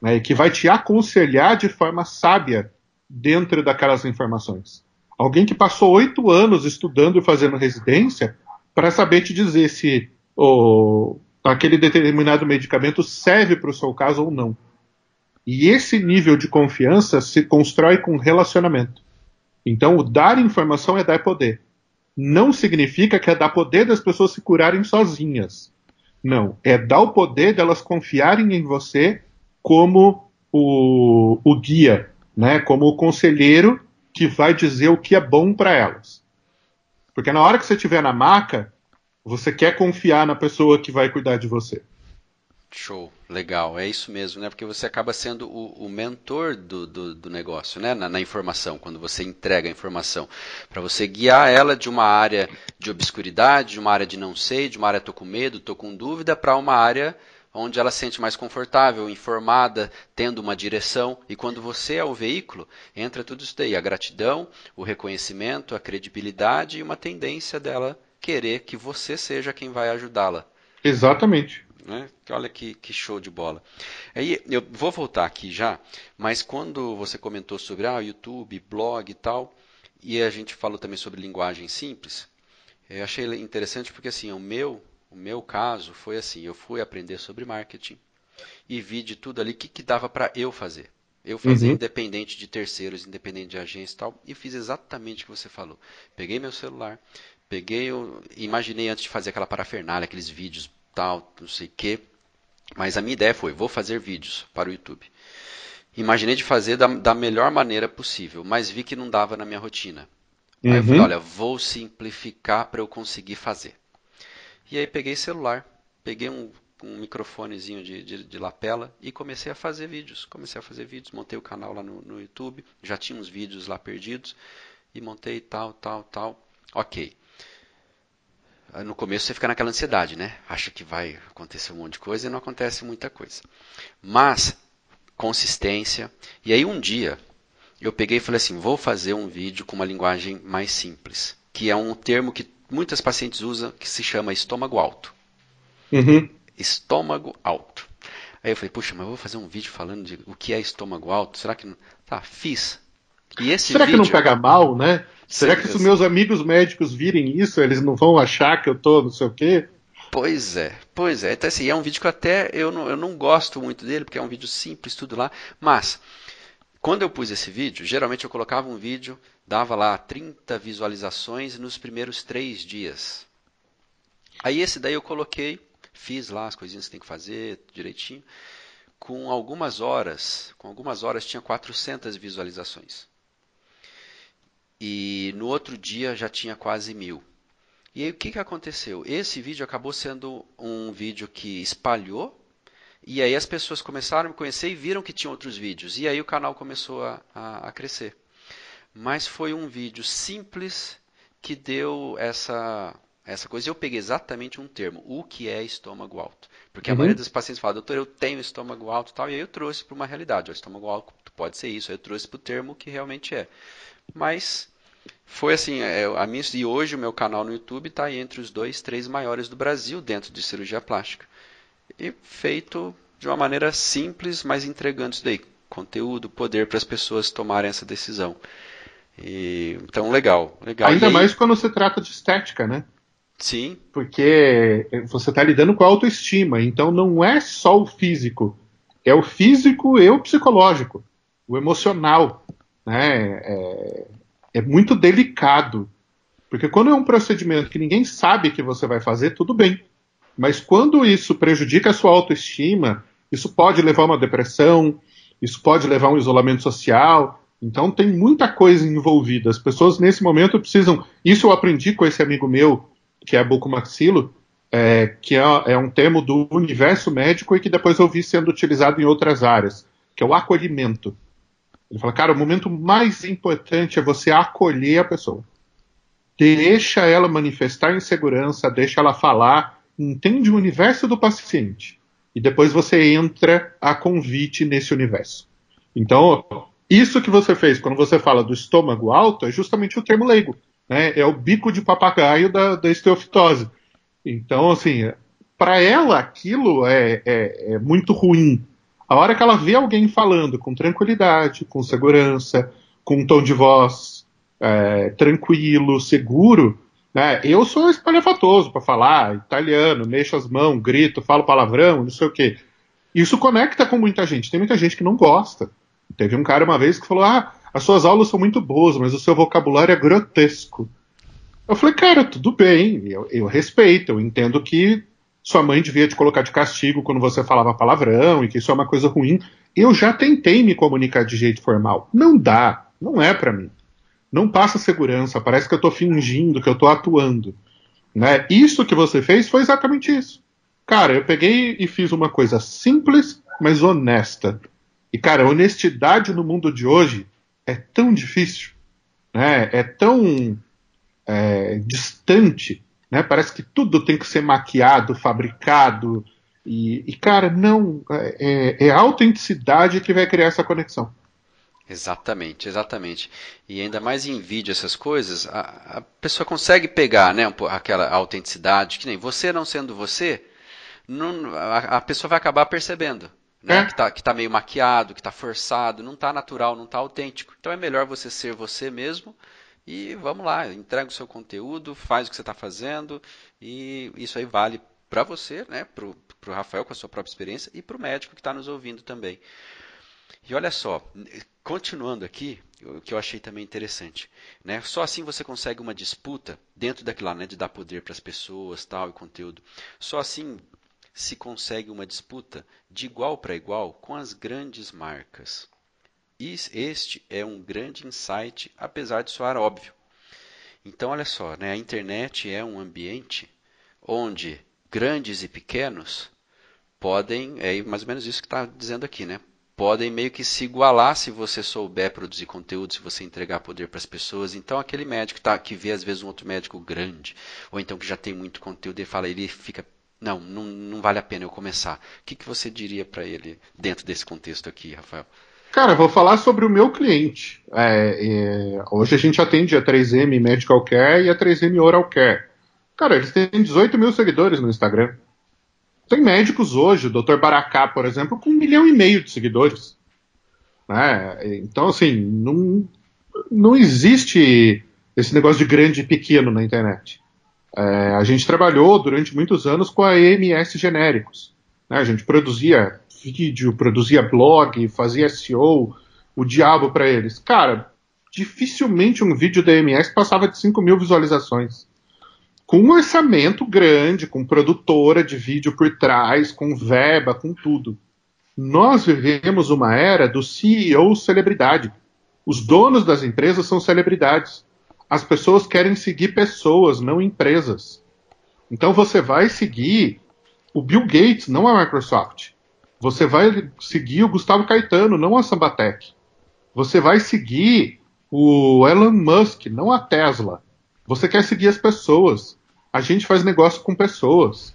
né, que vai te aconselhar de forma sábia dentro daquelas informações. Alguém que passou oito anos estudando e fazendo residência para saber te dizer se aquele determinado medicamento serve para o seu caso ou não. E esse nível de confiança se constrói com relacionamento. Então, o dar informação é dar poder não significa que é dar poder das pessoas se curarem sozinhas. Não, é dar o poder delas confiarem em você como o, o guia, né? como o conselheiro que vai dizer o que é bom para elas. Porque na hora que você estiver na maca, você quer confiar na pessoa que vai cuidar de você. Show, legal, é isso mesmo, né? Porque você acaba sendo o, o mentor do, do, do, negócio, né? Na, na, informação, quando você entrega a informação, para você guiar ela de uma área de obscuridade, de uma área de não sei, de uma área tô com medo, tô com dúvida, para uma área onde ela se sente mais confortável, informada, tendo uma direção. E quando você é o veículo, entra tudo isso daí: a gratidão, o reconhecimento, a credibilidade e uma tendência dela querer que você seja quem vai ajudá-la. Exatamente. Né? Olha que, que, show de bola. Aí eu vou voltar aqui já, mas quando você comentou sobre ah, YouTube, blog e tal, e a gente falou também sobre linguagem simples, eu achei interessante porque assim, o meu, o meu caso foi assim, eu fui aprender sobre marketing e vi de tudo ali o que, que dava para eu fazer. Eu fazia uhum. independente de terceiros, independente de agência e tal, e fiz exatamente o que você falou. Peguei meu celular, peguei, eu imaginei antes de fazer aquela parafernália, aqueles vídeos tal, não sei o quê. Mas a minha ideia foi, vou fazer vídeos para o YouTube. Imaginei de fazer da, da melhor maneira possível, mas vi que não dava na minha rotina. Uhum. Aí eu falei, uhum. olha, vou simplificar para eu conseguir fazer. E aí peguei celular, peguei um, um microfonezinho de, de, de, lapela e comecei a fazer vídeos. Comecei a fazer vídeos, montei o canal lá no, no YouTube, já tinha uns vídeos lá perdidos, e montei tal, tal, tal. Ok no começo você fica naquela ansiedade, né? Acha que vai acontecer um monte de coisa e não acontece muita coisa. Mas, consistência. E aí um dia, eu peguei e falei assim: vou fazer um vídeo com uma linguagem mais simples, que é um termo que muitas pacientes usam, que se chama estômago alto. Uhum. Estômago alto. Aí eu falei, puxa, mas eu vou fazer um vídeo falando de o que é estômago alto? Será que não. Tá, fiz. E esse Será vídeo... que não pega mal, né? Será que se meus amigos médicos virem isso, eles não vão achar que eu tô não sei o quê? Pois é, pois é. Então, assim, é um vídeo que até eu não, eu não gosto muito dele, porque é um vídeo simples, tudo lá. Mas, quando eu pus esse vídeo, geralmente eu colocava um vídeo, dava lá 30 visualizações nos primeiros três dias. Aí esse daí eu coloquei, fiz lá as coisinhas que tem que fazer direitinho. Com algumas horas, com algumas horas tinha 400 visualizações e no outro dia já tinha quase mil. E aí o que, que aconteceu? Esse vídeo acabou sendo um vídeo que espalhou, e aí as pessoas começaram a me conhecer e viram que tinha outros vídeos, e aí o canal começou a, a, a crescer. Mas foi um vídeo simples que deu essa, essa coisa. Eu peguei exatamente um termo, o que é estômago alto. Porque uhum. a maioria dos pacientes fala, doutor, eu tenho estômago alto e tal, e aí eu trouxe para uma realidade. O estômago alto pode ser isso, eu trouxe para o termo que realmente é. Mas foi assim, é, a minha, e hoje o meu canal no YouTube está entre os dois, três maiores do Brasil dentro de cirurgia plástica. E feito de uma maneira simples, mas entregando isso daí, conteúdo, poder para as pessoas tomarem essa decisão. E, então, legal, legal. Ainda aí, mais quando se trata de estética, né? Sim. Porque você está lidando com a autoestima, então não é só o físico, é o físico e o psicológico, o emocional. Né? É, é muito delicado. Porque quando é um procedimento que ninguém sabe que você vai fazer, tudo bem. Mas quando isso prejudica a sua autoestima, isso pode levar a uma depressão, isso pode levar a um isolamento social. Então tem muita coisa envolvida. As pessoas nesse momento precisam. Isso eu aprendi com esse amigo meu, que é bucomaxilo, é, que é, é um termo do universo médico e que depois eu vi sendo utilizado em outras áreas, que é o acolhimento. Ele fala, cara, o momento mais importante é você acolher a pessoa. Deixa ela manifestar insegurança, deixa ela falar, entende o universo do paciente. E depois você entra a convite nesse universo. Então, isso que você fez quando você fala do estômago alto é justamente o termo leigo. Né? É o bico de papagaio da, da esteofitose. Então, assim, para ela aquilo é, é, é muito ruim. A hora que ela vê alguém falando com tranquilidade, com segurança, com um tom de voz é, tranquilo, seguro, né? Eu sou espalhafatoso para falar italiano, mexo as mãos, grito, falo palavrão, não sei o quê. Isso conecta com muita gente. Tem muita gente que não gosta. Teve um cara uma vez que falou: Ah, as suas aulas são muito boas, mas o seu vocabulário é grotesco. Eu falei, cara, tudo bem, eu, eu respeito, eu entendo que sua mãe devia te colocar de castigo quando você falava palavrão e que isso é uma coisa ruim. Eu já tentei me comunicar de jeito formal. Não dá, não é para mim. Não passa segurança, parece que eu estou fingindo, que eu estou atuando. Né? Isso que você fez foi exatamente isso. Cara, eu peguei e fiz uma coisa simples, mas honesta. E, cara, honestidade no mundo de hoje é tão difícil, né? é tão é, distante, né? parece que tudo tem que ser maquiado, fabricado. E, e cara, não, é, é, é a autenticidade que vai criar essa conexão. Exatamente, exatamente. E ainda mais em vídeo essas coisas, a, a pessoa consegue pegar né, aquela autenticidade, que nem você não sendo você, não, a, a, pessoa vai acabar percebendo. Né, é. que, está tá meio maquiado, que está forçado, não está natural, não está autêntico. Então é melhor você ser você mesmo e vamos lá, entrega o seu conteúdo, faz o que você está fazendo e isso aí vale para você, né, para o Rafael com a sua própria experiência e para o médico que está nos ouvindo também. E olha só, continuando aqui, o que eu achei também interessante, né? Só assim você consegue uma disputa dentro daquilo lá, né? De dar poder para as pessoas, tal e conteúdo. Só assim se consegue uma disputa de igual para igual com as grandes marcas. E este é um grande insight, apesar de soar óbvio. Então, olha só, né? A internet é um ambiente onde grandes e pequenos podem, é mais ou menos isso que está dizendo aqui, né? Podem meio que se igualar se você souber produzir conteúdo, se você entregar poder para as pessoas. Então, aquele médico tá, que vê às vezes um outro médico grande, ou então que já tem muito conteúdo, ele fala, ele fica, não, não, não vale a pena eu começar. O que, que você diria para ele dentro desse contexto aqui, Rafael? Cara, vou falar sobre o meu cliente. É, é, hoje a gente atende a 3M Medical Care e a 3M Oral Care. Cara, eles têm 18 mil seguidores no Instagram. Tem médicos hoje, o Dr. Baracá, por exemplo, com um milhão e meio de seguidores. Né? Então, assim, não, não existe esse negócio de grande e pequeno na internet. É, a gente trabalhou durante muitos anos com a EMS Genéricos. Né? A gente produzia vídeo, produzia blog, fazia SEO, o diabo para eles. Cara, dificilmente um vídeo da EMS passava de 5 mil visualizações com um orçamento grande, com produtora de vídeo por trás, com verba, com tudo. Nós vivemos uma era do CEO celebridade. Os donos das empresas são celebridades. As pessoas querem seguir pessoas, não empresas. Então você vai seguir o Bill Gates, não a Microsoft. Você vai seguir o Gustavo Caetano, não a Sambatec. Você vai seguir o Elon Musk, não a Tesla. Você quer seguir as pessoas. A gente faz negócio com pessoas.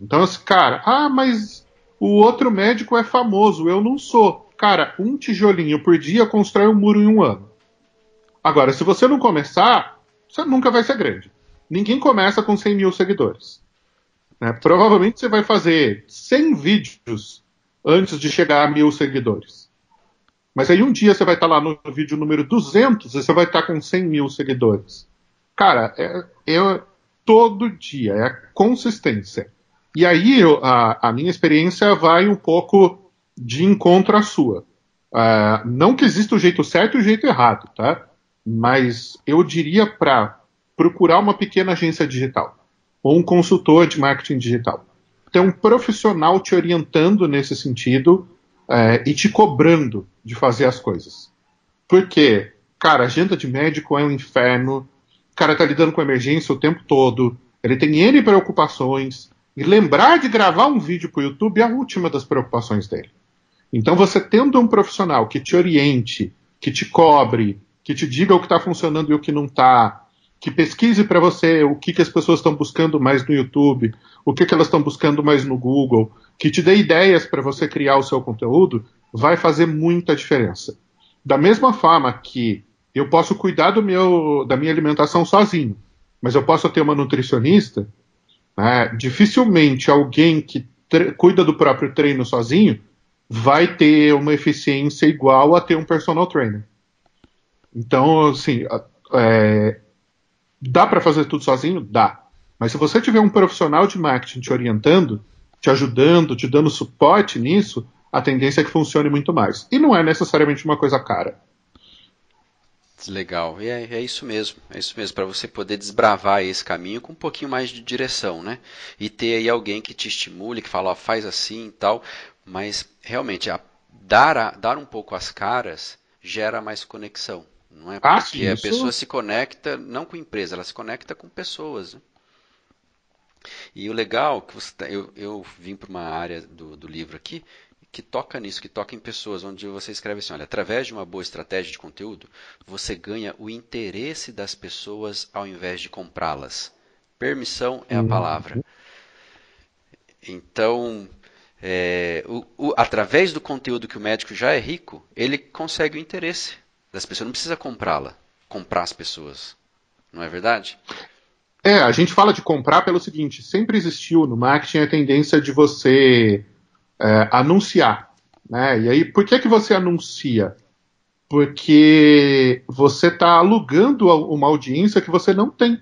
Então, esse cara, ah, mas o outro médico é famoso, eu não sou. Cara, um tijolinho por dia constrói um muro em um ano. Agora, se você não começar, você nunca vai ser grande. Ninguém começa com 100 mil seguidores. Né? Provavelmente você vai fazer 100 vídeos antes de chegar a mil seguidores. Mas aí um dia você vai estar lá no vídeo número 200 e você vai estar com 100 mil seguidores. Cara, é, é todo dia, é consistência. E aí eu, a, a, minha experiência vai um pouco de encontro à sua. Uh, não que exista o jeito certo e o jeito errado, tá? Mas eu diria para procurar uma pequena agência digital ou um consultor de marketing digital. Ter um profissional te orientando nesse sentido uh, e te cobrando de fazer as coisas. Porque, cara, agenda de médico é um inferno, o cara tá lidando com emergência o tempo todo, ele tem N preocupações, e lembrar de gravar um vídeo para o YouTube é a última das preocupações dele. Então, você tendo um profissional que te oriente, que te cobre, que te diga o que está funcionando e o que não está, que pesquise para você o que, que as pessoas estão buscando mais no YouTube, o que, que elas estão buscando mais no Google, que te dê ideias para você criar o seu conteúdo, vai fazer muita diferença. Da mesma forma que eu posso cuidar do meu, da minha alimentação sozinho, mas eu posso ter uma nutricionista. Né? Dificilmente alguém que cuida do próprio treino sozinho vai ter uma eficiência igual a ter um personal trainer. Então, assim, é, dá para fazer tudo sozinho? Dá. Mas se você tiver um profissional de marketing te orientando, te ajudando, te dando suporte nisso, a tendência é que funcione muito mais. E não é necessariamente uma coisa cara. Legal, e é, é, isso mesmo, é isso mesmo, para você poder desbravar esse caminho com um pouquinho mais de direção, né? E ter aí alguém que te estimule, que fala, ó, faz assim e tal, mas realmente a, dar, a, dar um pouco as caras gera mais conexão, Não é? Ah, Porque a pessoa se conecta não com empresa, ela se conecta com pessoas. Né? E o legal que você tá, eu, eu vim para uma área do, do livro aqui que toca nisso, que toca em pessoas, onde você escreve assim, olha, através de uma boa estratégia de conteúdo, você ganha o interesse das pessoas ao invés de comprá-las. Permissão é a uhum. palavra. Então, é, o, o, através do conteúdo que o médico já é rico, ele consegue o interesse das pessoas. Não precisa comprá-la, comprar as pessoas. Não é verdade? É, a gente fala de comprar pelo seguinte: sempre existiu no marketing a tendência de você é, anunciar. Né? E aí, por que, que você anuncia? Porque você está alugando uma audiência que você não tem.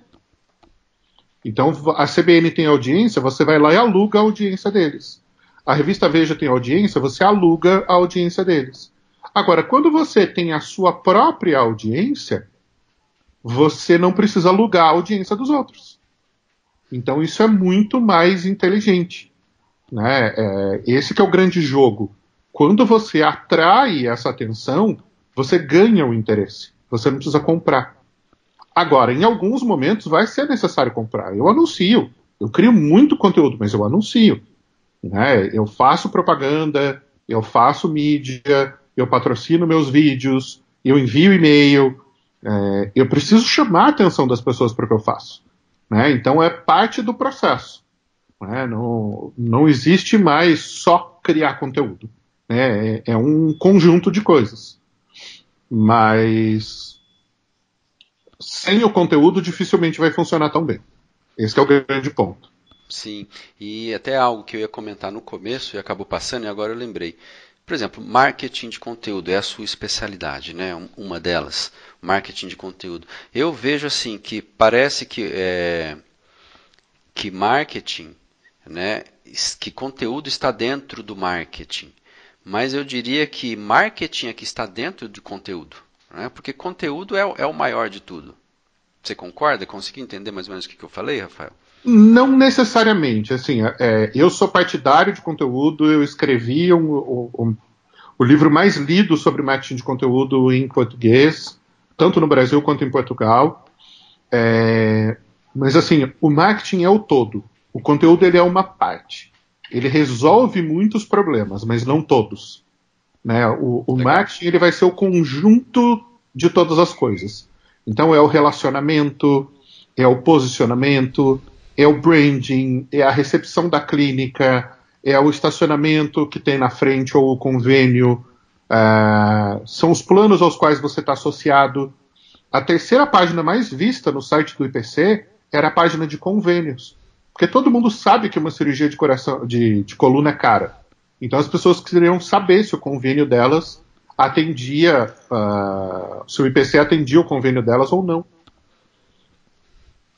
Então, a CBN tem audiência, você vai lá e aluga a audiência deles. A revista Veja tem audiência, você aluga a audiência deles. Agora, quando você tem a sua própria audiência, você não precisa alugar a audiência dos outros. Então, isso é muito mais inteligente. Né? É, esse é o grande jogo. Quando você atrai essa atenção, você ganha o interesse. Você não precisa comprar. Agora, em alguns momentos vai ser necessário comprar. Eu anuncio. Eu crio muito conteúdo, mas eu anuncio. Né? Eu faço propaganda, eu faço mídia, eu patrocino meus vídeos, eu envio e-mail. É, eu preciso chamar a atenção das pessoas para o que eu faço. Né? Então é parte do processo. Né? Não, não existe mais só criar conteúdo. Né? É, é um conjunto de coisas. Mas sem o conteúdo dificilmente vai funcionar tão bem. Esse é o grande ponto. Sim, e até algo que eu ia comentar no começo e acabou passando e agora eu lembrei. Por exemplo, marketing de conteúdo é a sua especialidade, né? Uma delas, marketing de conteúdo. Eu vejo assim que parece que é, que marketing né, que conteúdo está dentro do marketing. Mas eu diria que marketing é que está dentro de conteúdo, né, porque conteúdo é, é o maior de tudo. Você concorda? Conseguiu entender mais ou menos o que, eu falei, Rafael? Não necessariamente. Assim, é, eu sou partidário de conteúdo, eu escrevi um, um, o livro mais lido sobre marketing de conteúdo em português, tanto no Brasil quanto em Portugal. É, mas assim, o marketing é o todo. O conteúdo ele é uma parte. Ele resolve muitos problemas, mas não todos. Né? O, o marketing ele vai ser o conjunto de todas as coisas. Então é o relacionamento, é o posicionamento, é o branding, é a recepção da clínica, é o estacionamento que tem na frente ou o convênio, uh, são os planos aos quais você está associado. A terceira página mais vista no site do IPC era a página de convênios. Porque todo mundo sabe que uma cirurgia de coração, de, de coluna é cara. Então as pessoas queriam saber se o convênio delas atendia, uh, se o IPC atendia o convênio delas ou não.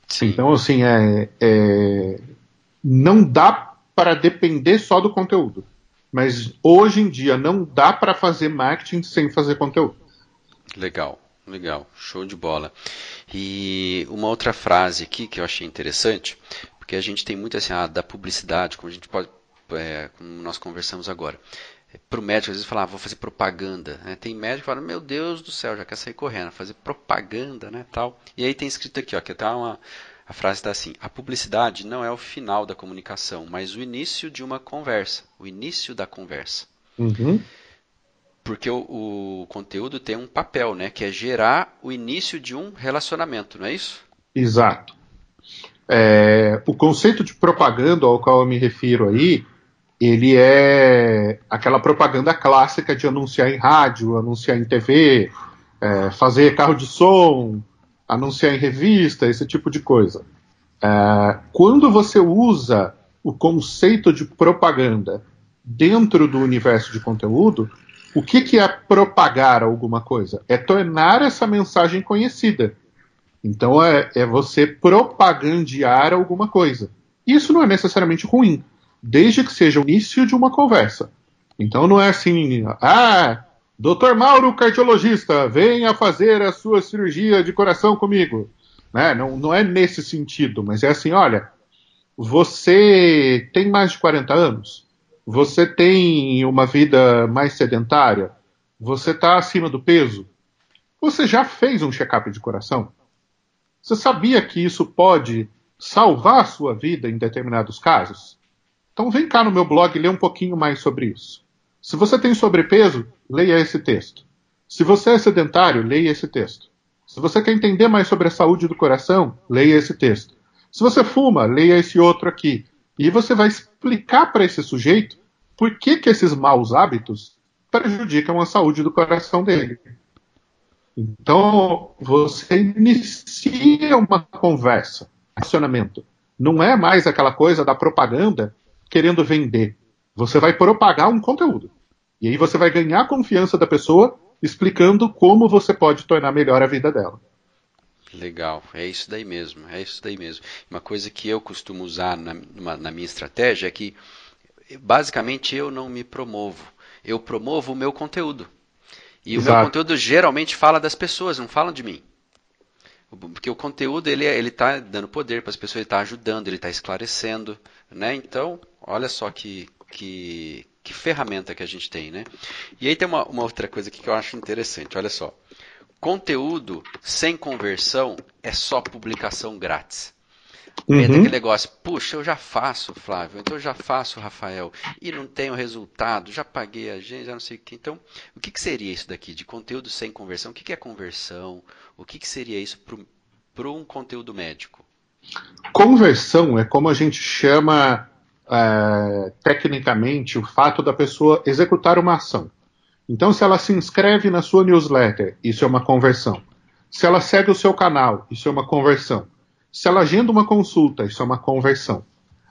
Sim. Então, assim, é, é, não dá para depender só do conteúdo. Mas hoje em dia não dá para fazer marketing sem fazer conteúdo. Legal, legal, show de bola. E uma outra frase aqui que eu achei interessante porque a gente tem muito assim, ah, da publicidade, como a gente pode, é, como nós conversamos agora. É, Para o médico, às vezes, falar, ah, vou fazer propaganda. Né? Tem médico que fala, meu Deus do céu, já quer sair correndo, fazer propaganda, né, tal. E aí tem escrito aqui, ó, que tá uma, a frase está assim: a publicidade não é o final da comunicação, mas o início de uma conversa, o início da conversa. Uhum. Porque o, o, conteúdo tem um papel, né, que é gerar o início de um relacionamento, não é isso? Exato. É, o conceito de propaganda ao qual eu me refiro aí, ele é aquela propaganda clássica de anunciar em rádio, anunciar em TV, é, fazer carro de som, anunciar em revista, esse tipo de coisa. É, quando você usa o conceito de propaganda dentro do universo de conteúdo, o que, que é propagar alguma coisa? É tornar essa mensagem conhecida. Então é, é você propagandear alguma coisa. Isso não é necessariamente ruim, desde que seja o início de uma conversa. Então não é assim, ah, doutor Mauro, cardiologista, venha fazer a sua cirurgia de coração comigo. Né? Não, não é nesse sentido, mas é assim, olha, você tem mais de 40 anos? Você tem uma vida mais sedentária? Você está acima do peso? Você já fez um check-up de coração? Você sabia que isso pode salvar a sua vida em determinados casos? Então vem cá no meu blog ler um pouquinho mais sobre isso. Se você tem sobrepeso, leia esse texto. Se você é sedentário, leia esse texto. Se você quer entender mais sobre a saúde do coração, leia esse texto. Se você fuma, leia esse outro aqui. E você vai explicar para esse sujeito por que, que esses maus hábitos prejudicam a saúde do coração dele. Então, você inicia uma conversa, acionamento. Não é mais aquela coisa da propaganda querendo vender. Você vai propagar um conteúdo. E aí você vai ganhar a confiança da pessoa explicando como você pode tornar melhor a vida dela. Legal, é isso daí mesmo, é isso daí mesmo. Uma coisa que eu costumo usar na, na minha estratégia é que, basicamente, eu não me promovo, eu promovo o meu conteúdo. E Exato. o meu conteúdo geralmente fala das pessoas, não fala de mim. Porque o conteúdo ele é, ele está dando poder para as pessoas, ele está ajudando, ele está esclarecendo, né? Então, olha só que, que, que ferramenta que a gente tem, né? E aí tem uma, uma outra coisa aqui que eu acho interessante, olha só. Conteúdo sem conversão é só publicação grátis. Uhum. Daquele negócio, puxa, eu já faço, Flávio, então eu já faço, Rafael, e não tenho resultado, já paguei a gente, já não sei o que. Então, o que, que seria isso daqui de conteúdo sem conversão? O que, que é conversão? O que, que seria isso para um conteúdo médico? Conversão é como a gente chama é, tecnicamente o fato da pessoa executar uma ação. Então, se ela se inscreve na sua newsletter, isso é uma conversão. Se ela segue o seu canal, isso é uma conversão. Se ela agenda uma consulta, isso é uma conversão.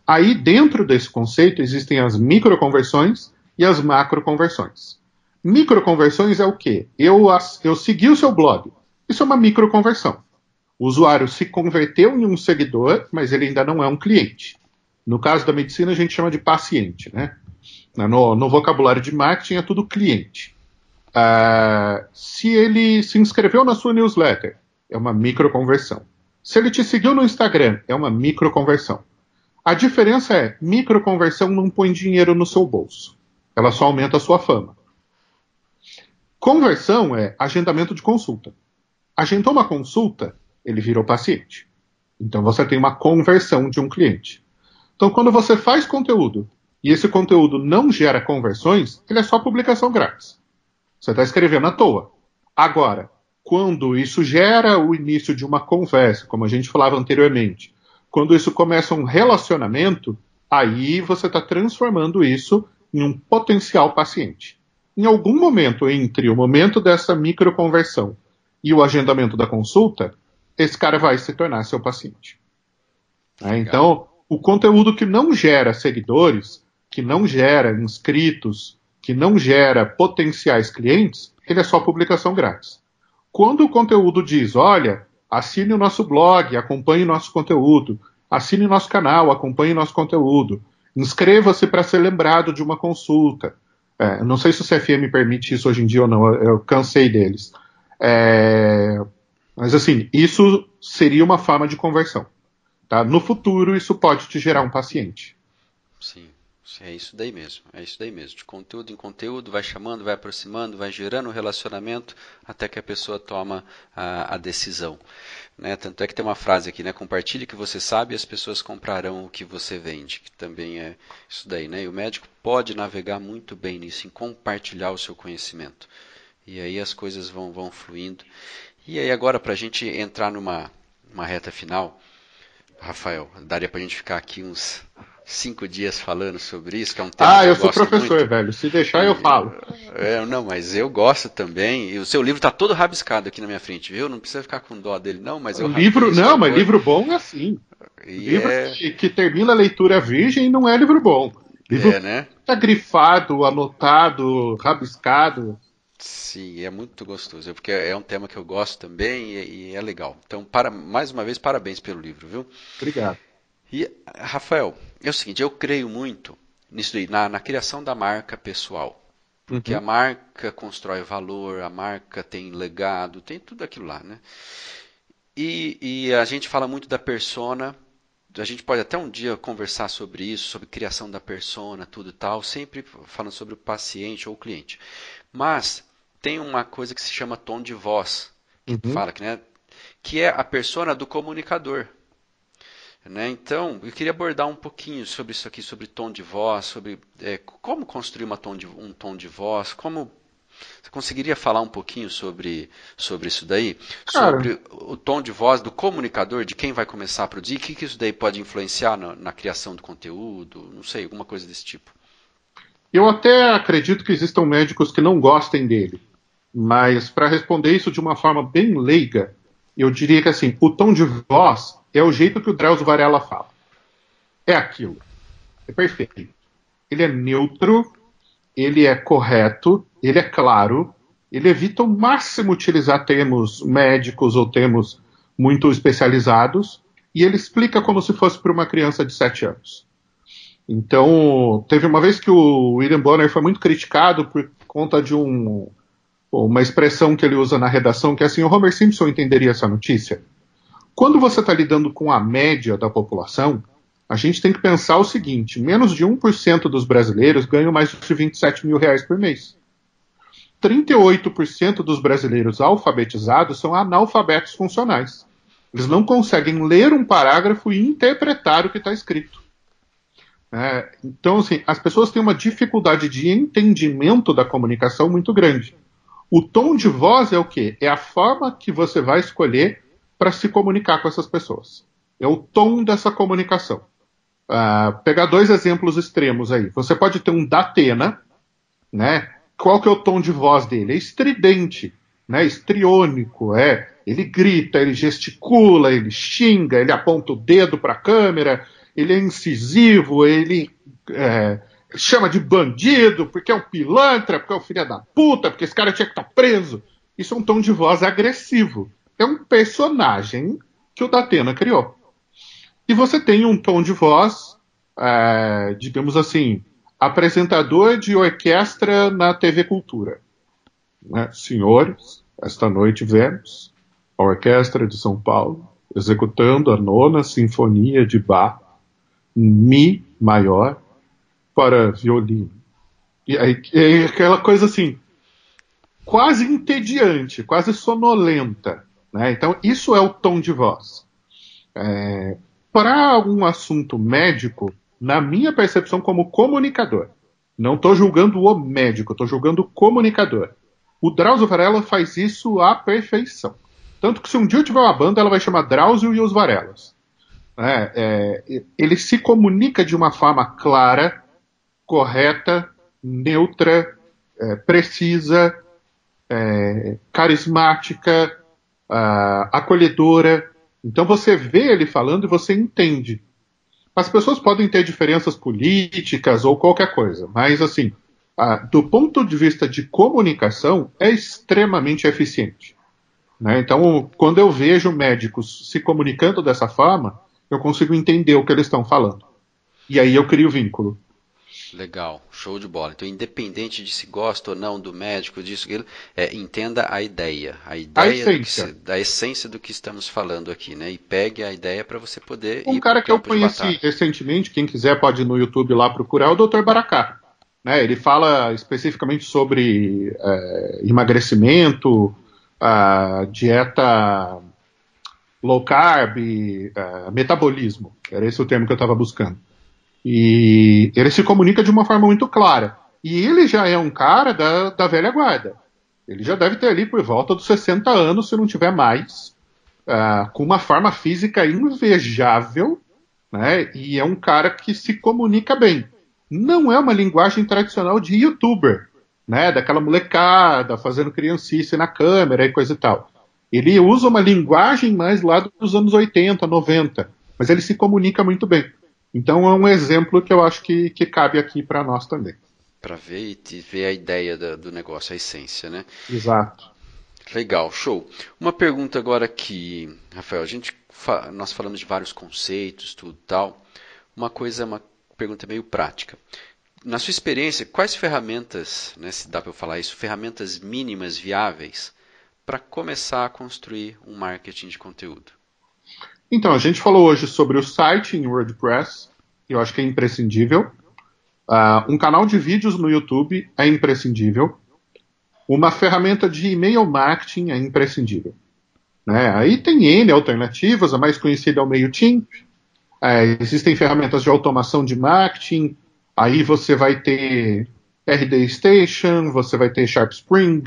Aí, dentro desse conceito, existem as microconversões e as macroconversões. Microconversões é o quê? Eu, eu segui o seu blog. Isso é uma microconversão. O usuário se converteu em um seguidor, mas ele ainda não é um cliente. No caso da medicina, a gente chama de paciente. Né? No, no vocabulário de marketing, é tudo cliente. Uh, se ele se inscreveu na sua newsletter, é uma microconversão. Se ele te seguiu no Instagram, é uma microconversão. A diferença é, microconversão não põe dinheiro no seu bolso. Ela só aumenta a sua fama. Conversão é agendamento de consulta. Agendou uma consulta, ele virou paciente. Então você tem uma conversão de um cliente. Então quando você faz conteúdo e esse conteúdo não gera conversões, ele é só publicação grátis. Você está escrevendo à toa. Agora, quando isso gera o início de uma conversa, como a gente falava anteriormente, quando isso começa um relacionamento, aí você está transformando isso em um potencial paciente. Em algum momento entre o momento dessa microconversão e o agendamento da consulta, esse cara vai se tornar seu paciente. É, então, o conteúdo que não gera seguidores, que não gera inscritos, que não gera potenciais clientes, ele é só publicação grátis. Quando o conteúdo diz, olha, assine o nosso blog, acompanhe o nosso conteúdo, assine o nosso canal, acompanhe o nosso conteúdo, inscreva-se para ser lembrado de uma consulta. É, não sei se o CFM permite isso hoje em dia ou não, eu, cansei deles. É, mas assim, isso seria uma forma de conversão. Tá? No futuro, isso pode te gerar um paciente. Sim. É isso daí mesmo, é isso daí mesmo. De conteúdo em conteúdo, vai chamando, vai aproximando, vai gerando um relacionamento até que a pessoa toma a, a decisão. Né? Tanto é que tem uma frase aqui, né? Compartilhe o que você sabe e as pessoas comprarão o que você vende, que também é isso daí, né? E o médico pode navegar muito bem nisso, em compartilhar o seu conhecimento. E aí as coisas vão, vão fluindo. E aí agora, para a gente entrar numa uma reta final, Rafael, daria para a gente ficar aqui uns cinco dias falando sobre isso, que é um tema Ah, que eu, eu sou professor, muito. velho. Se deixar, eu falo. É, não, mas eu gosto também. E o seu livro está todo rabiscado aqui na minha frente, viu? Não precisa ficar com dó dele, não, mas eu livro Não, mas livro bom é assim. E livro é... que, que, termina a leitura virgem não é livro bom. Livro é, né? Tá grifado, anotado, rabiscado. Sim, é muito gostoso, porque é um tema que eu gosto também e, e é legal. Então, para, mais uma vez, parabéns pelo livro, viu? Obrigado. E, Rafael, é o seguinte, eu creio muito nisso aí, na, na criação da marca pessoal. Porque uhum. a marca constrói valor, a marca tem legado, tem tudo aquilo lá, né? E, e, a gente fala muito da persona, a gente pode até um dia conversar sobre isso, sobre criação da persona, tudo e tal, sempre falando sobre o paciente ou o cliente. Mas tem uma coisa que se chama tom de voz, que uhum. fala que, né, que é a persona do comunicador. Né? Então, eu queria abordar um pouquinho sobre isso aqui, sobre tom de voz, sobre é, como construir tom de, um tom de voz, como você conseguiria falar um pouquinho sobre, sobre isso daí? Cara, sobre o tom de voz do comunicador, de quem vai começar a produzir, o que, que isso daí pode influenciar na, na criação do conteúdo, não sei, alguma coisa desse tipo. Eu até acredito que existam médicos que não gostem dele, mas para responder isso de uma forma bem leiga, eu diria que assim, o tom de voz é o jeito que o Drauzio Varela fala. É aquilo. É perfeito. Ele é neutro, ele é correto, ele é claro, ele evita ao máximo utilizar termos médicos ou termos muito especializados, e ele explica como se fosse para uma criança de 7 anos. Então, teve uma vez que o William Bonner foi muito criticado por conta de um, uma expressão que ele usa na redação, que é assim, o Homer Simpson entenderia essa notícia. Quando você está lidando com a média da população, a gente tem que pensar o seguinte: menos de 1% dos brasileiros ganham mais de 27 mil reais por mês. 38% dos brasileiros alfabetizados são analfabetos funcionais. Eles não conseguem ler um parágrafo e interpretar o que está escrito. É, então, assim, as pessoas têm uma dificuldade de entendimento da comunicação muito grande. O tom de voz é o quê? É a forma que você vai escolher para se comunicar com essas pessoas. É o tom dessa comunicação. Uh, pegar dois exemplos extremos aí. Você pode ter um Datena, né? Qual que é o tom de voz dele? É estridente, né? Estriônico, é. Ele grita, ele gesticula, ele xinga, ele aponta o dedo para a câmera, ele é incisivo, ele é, chama de bandido porque é um pilantra, porque é um filho da puta, porque esse cara tinha que estar tá preso. Isso é um tom de voz agressivo. É um personagem que o Datena criou. E você tem um tom de voz, é, digamos assim, apresentador de orquestra na TV Cultura. Né? Senhores, esta noite vemos a Orquestra de São Paulo executando a nona Sinfonia de Bach, em Mi maior, para violino. E aí, é aquela coisa assim, quase entediante, quase sonolenta. Né? Então, isso é o tom de voz. É, para algum assunto médico, na minha percepção como comunicador, não estou julgando o médico, estou julgando o comunicador. O Drauzio Varela faz isso à perfeição. Tanto que se um dia eu tiver uma banda, ela vai chamar Drauzio e os Varelas. É, é, ele se comunica de uma forma clara, correta, neutra, é, precisa, é, carismática, uh, acolhedora. Então você vê ele falando e você entende. As pessoas podem ter diferenças políticas ou qualquer coisa, mas assim, uh, do ponto de vista de comunicação, é extremamente eficiente. Né? Então, quando eu vejo médicos se comunicando dessa forma, eu consigo entender o que eles estão falando. E aí eu crio vínculo. Legal, show de bola. Então, independente de se gosta ou não do médico, disso, aquilo, é, entenda a ideia, a ideia a essência. Se, da essência do que estamos falando aqui, né? E pegue a ideia para você poder. Um cara que eu conheci recentemente, quem quiser pode ir no YouTube lá procurar, é o Dr. Baracá. Né? Ele fala especificamente sobre é, emagrecimento, dieta low carb, é, metabolismo. Era esse o termo que eu estava buscando. E ele se comunica de uma forma muito clara. E ele já é um cara da, da velha guarda. Ele já deve ter ali por volta dos 60 anos, se não tiver mais, uh, com uma forma física invejável, né? E é um cara que se comunica bem. Não é uma linguagem tradicional de youtuber, né? Daquela molecada fazendo criancice na câmera e coisa e tal. Ele usa uma linguagem mais lá dos anos 80, 90, mas ele se comunica muito bem. Então é um exemplo que eu acho que, que cabe aqui para nós também. Para ver e ver a ideia do, do negócio, a essência, né? Exato. Legal, show. Uma pergunta agora aqui, Rafael. A gente nós falamos de vários conceitos, tudo tal. Uma coisa, uma pergunta meio prática. Na sua experiência, quais ferramentas, né, se dá para eu falar isso, ferramentas mínimas viáveis para começar a construir um marketing de conteúdo? Então, a gente falou hoje sobre o site em WordPress, eu acho que é imprescindível. Uh, um canal de vídeos no YouTube é imprescindível. uma ferramenta de e-mail marketing é imprescindível. Né? Aí tem N alternativas, a mais conhecida é o MailChimp. É, existem ferramentas de automação de marketing. Aí você vai ter RD Station, você vai ter Sharp Spring,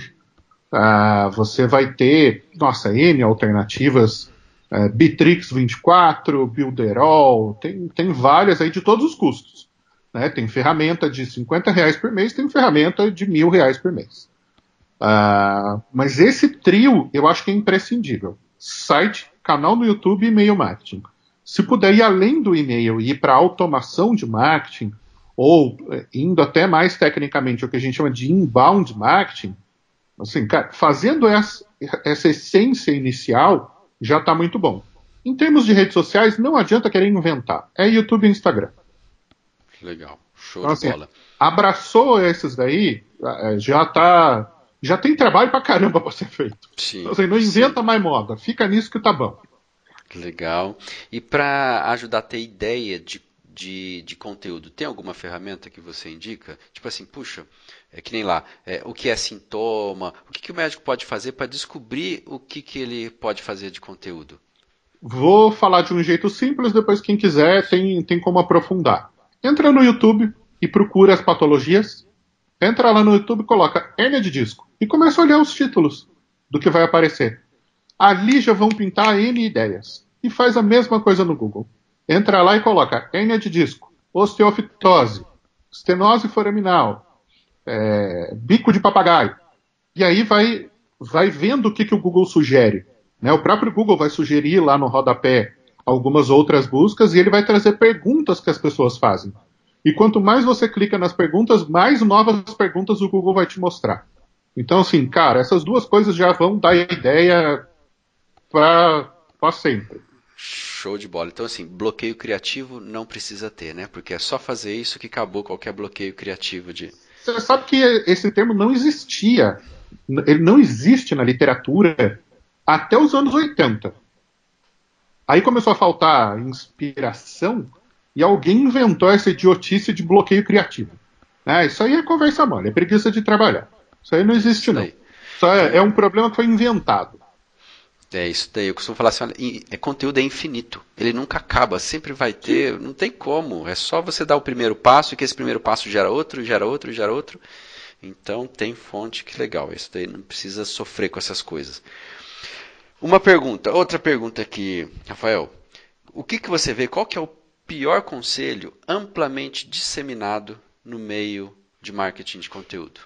uh, você vai ter, nossa, N alternativas, uh, Bitrix 24, Builderall, tem, tem várias aí de todos os custos. Né? Tem ferramenta de 50 reais por mês, tem ferramenta de mil reais por mês. Uh, mas esse trio eu acho que é imprescindível. Site, canal no YouTube e e-mail marketing. Se puder ir além do e-mail e ir para automação de marketing, ou eh, indo até mais tecnicamente o que a gente chama de inbound marketing, assim, cara, fazendo essa, essa essência inicial já está muito bom. Em termos de redes sociais, não adianta querer inventar. É YouTube e Instagram. Legal. Show então, de assim, bola. Abraçou esses daí, eh, já tá. Já tem trabalho pra caramba pra ser feito. Sim, então, assim, não inventa sim. mais moda. Fica nisso que tá bom. Legal. E para ajudar a ter ideia de de, de conteúdo, tem alguma ferramenta que você indica? Tipo assim, puxa, é que nem lá, é, o que é sintoma, o que, que o médico pode fazer para descobrir o que, que ele pode fazer de conteúdo? Vou falar de um jeito simples, depois quem quiser tem, tem como aprofundar. Entra no YouTube e procura as patologias. Entra lá no YouTube e coloca hernia de disco e começa a olhar os títulos do que vai aparecer. Ali já vão pintar N ideias. E faz a mesma coisa no Google entra lá e coloca hérnia de disco, osteofitose, estenose foraminal, é, bico de papagaio. E aí vai, vai vendo o que, que o Google sugere. Né? O próprio Google vai sugerir lá no rodapé algumas outras buscas e ele vai trazer perguntas que as pessoas fazem. E quanto mais você clica nas perguntas, mais novas perguntas o Google vai te mostrar. Então, assim, cara, essas duas coisas já vão dar ideia para sempre. Show de bola. Então, assim, bloqueio criativo não precisa ter, né? Porque é só fazer isso que acabou qualquer bloqueio criativo de. Você sabe que esse termo não existia. Ele não existe na literatura até os anos 80. Aí começou a faltar inspiração e alguém inventou essa idiotice de bloqueio criativo. É, isso aí é conversa mole, é preguiça de trabalhar. Isso aí não existe, não. Isso é, é um problema que foi inventado. É isso daí. Eu costumo falar assim: olha, é, conteúdo é infinito. Ele nunca acaba, sempre vai ter, não tem como. É só você dar o primeiro passo e que esse primeiro passo gera outro, gera outro, gera outro. Então tem fonte, que legal. Isso daí não precisa sofrer com essas coisas. Uma pergunta, outra pergunta aqui, Rafael. O que, que você vê? Qual que é o pior conselho amplamente disseminado no meio de marketing de conteúdo?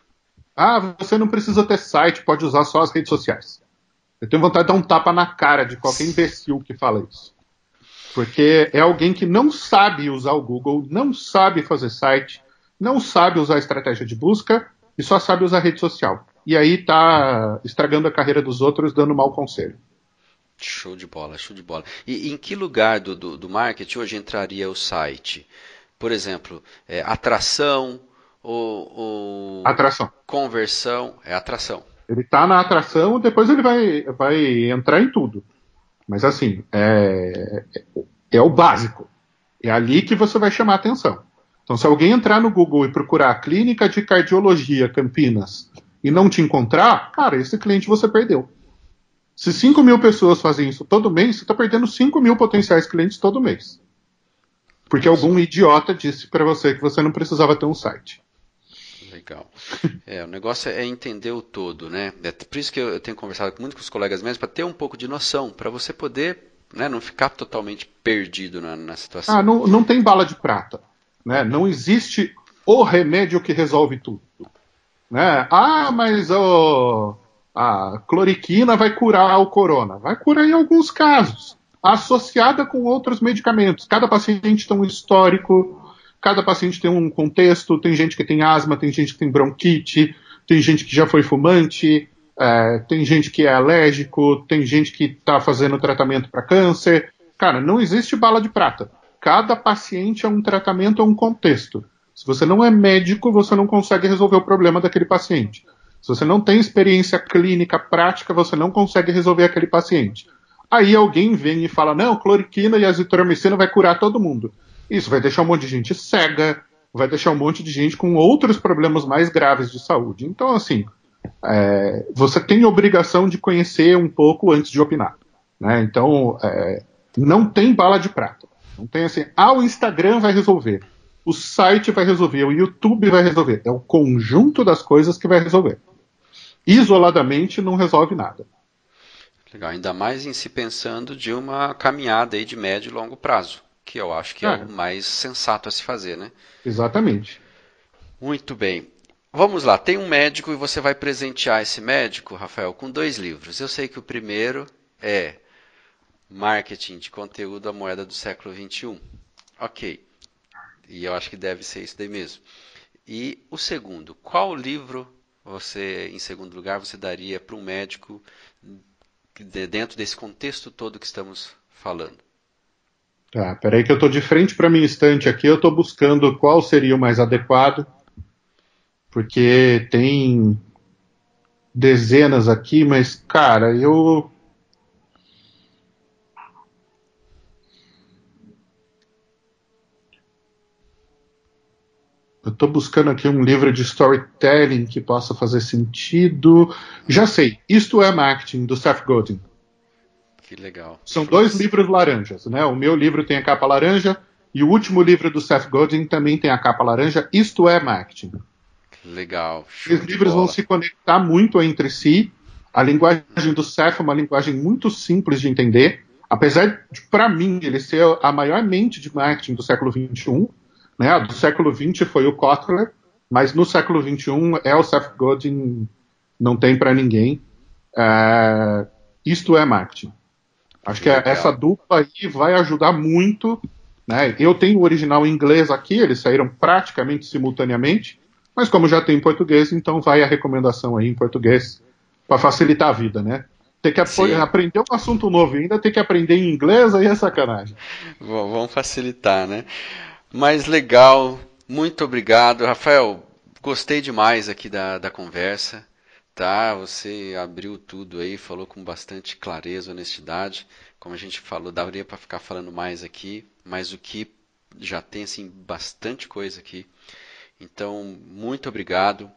Ah, você não precisa ter site, pode usar só as redes sociais. Eu tenho vontade de dar um tapa na cara de qualquer imbecil que fala isso. Porque é alguém que não sabe usar o Google, não sabe fazer site, não sabe usar estratégia de busca e só sabe usar rede social. E aí tá estragando a carreira dos outros, dando mau conselho. Show de bola, show de bola. E em que lugar do, do, do marketing hoje entraria o site? Por exemplo, é, atração ou, ou, Atração. Conversão. É atração. Ele tá na atração, depois ele vai, vai entrar em tudo. Mas assim, é, é o básico. É ali que você vai chamar atenção. Então, se alguém entrar no Google e procurar Clínica de Cardiologia Campinas e não te encontrar, cara, esse cliente você perdeu. Se 5 mil pessoas fazem isso todo mês, você está perdendo 5 mil potenciais clientes todo mês. Porque algum idiota disse para você que você não precisava ter um site. Legal. É, o negócio é entender o todo, né? É por isso que eu tenho conversado muito com os colegas mesmo, para ter um pouco de noção, para você poder né, não ficar totalmente perdido na, na situação. Ah, não, não tem bala de prata. Né? Não existe o remédio que resolve tudo. Né? Ah, mas oh, a cloriquina vai curar o corona. Vai curar em alguns casos, associada com outros medicamentos. Cada paciente tem um histórico Cada paciente tem um contexto, tem gente que tem asma, tem gente que tem bronquite, tem gente que já foi fumante, é, tem gente que é alérgico, tem gente que está fazendo tratamento para câncer. Cara, não existe bala de prata. Cada paciente é um tratamento, é um contexto. Se você não é médico, você não consegue resolver o problema daquele paciente. Se você não tem experiência clínica prática, você não consegue resolver aquele paciente. Aí alguém vem e fala: não, cloriquina e azitromicina vai curar todo mundo. Isso vai deixar um monte de gente cega, vai deixar um monte de gente com outros problemas mais graves de saúde. Então, assim, é, você tem obrigação de conhecer um pouco antes de opinar. Né? Então, é, não tem bala de prata. Não tem assim, ah, o Instagram vai resolver, o site vai resolver, o YouTube vai resolver. É o conjunto das coisas que vai resolver. Isoladamente não resolve nada. Legal, ainda mais em se pensando de uma caminhada aí de médio e longo prazo, que eu acho que é, é o mais sensato a se fazer, né? Exatamente. Muito bem. Vamos lá, tem um médico e você vai presentear esse médico, Rafael, com dois livros. Eu sei que o primeiro é Marketing de Conteúdo à Moeda do Século XXI. Ok. E eu acho que deve ser isso daí mesmo. E o segundo, qual livro você, em segundo lugar, você daria para um médico dentro desse contexto todo que estamos falando? Tá, peraí que eu estou de frente para minha estante aqui, eu estou buscando qual seria o mais adequado porque tem dezenas aqui, mas cara, eu Eu estou buscando aqui um livro de storytelling que possa fazer sentido. Já sei, Isto é Marketing, do Seth Godin. Que legal. São dois livros laranjas, né? O meu livro tem a capa laranja e o último livro do Seth Godin também tem a capa laranja. Isto é Marketing. Legal. Os livros vão se conectar muito entre si. A linguagem do Seth é uma linguagem muito simples de entender, apesar de, para mim, ele ser a maior mente de marketing do século XXI. Né? Do século XX foi o Kotler, mas no século XXI é o Seth Godin, não tem para ninguém. É, isto é marketing. Acho que essa dupla aí vai ajudar muito. Né? Eu tenho o original em inglês aqui, eles saíram praticamente simultaneamente. Mas como já tem em português, então vai a recomendação aí em português para facilitar a vida, né? Ter que aprender um assunto novo e ainda ter que aprender em inglês aí é sacanagem. Vamos facilitar, né? Mas legal, muito obrigado. Rafael, gostei demais aqui da, da conversa, tá? Você abriu tudo aí, falou com bastante clareza, honestidade. Como a gente falou, daria para ficar falando mais aqui, mas o que já tem assim bastante coisa aqui então, muito obrigado.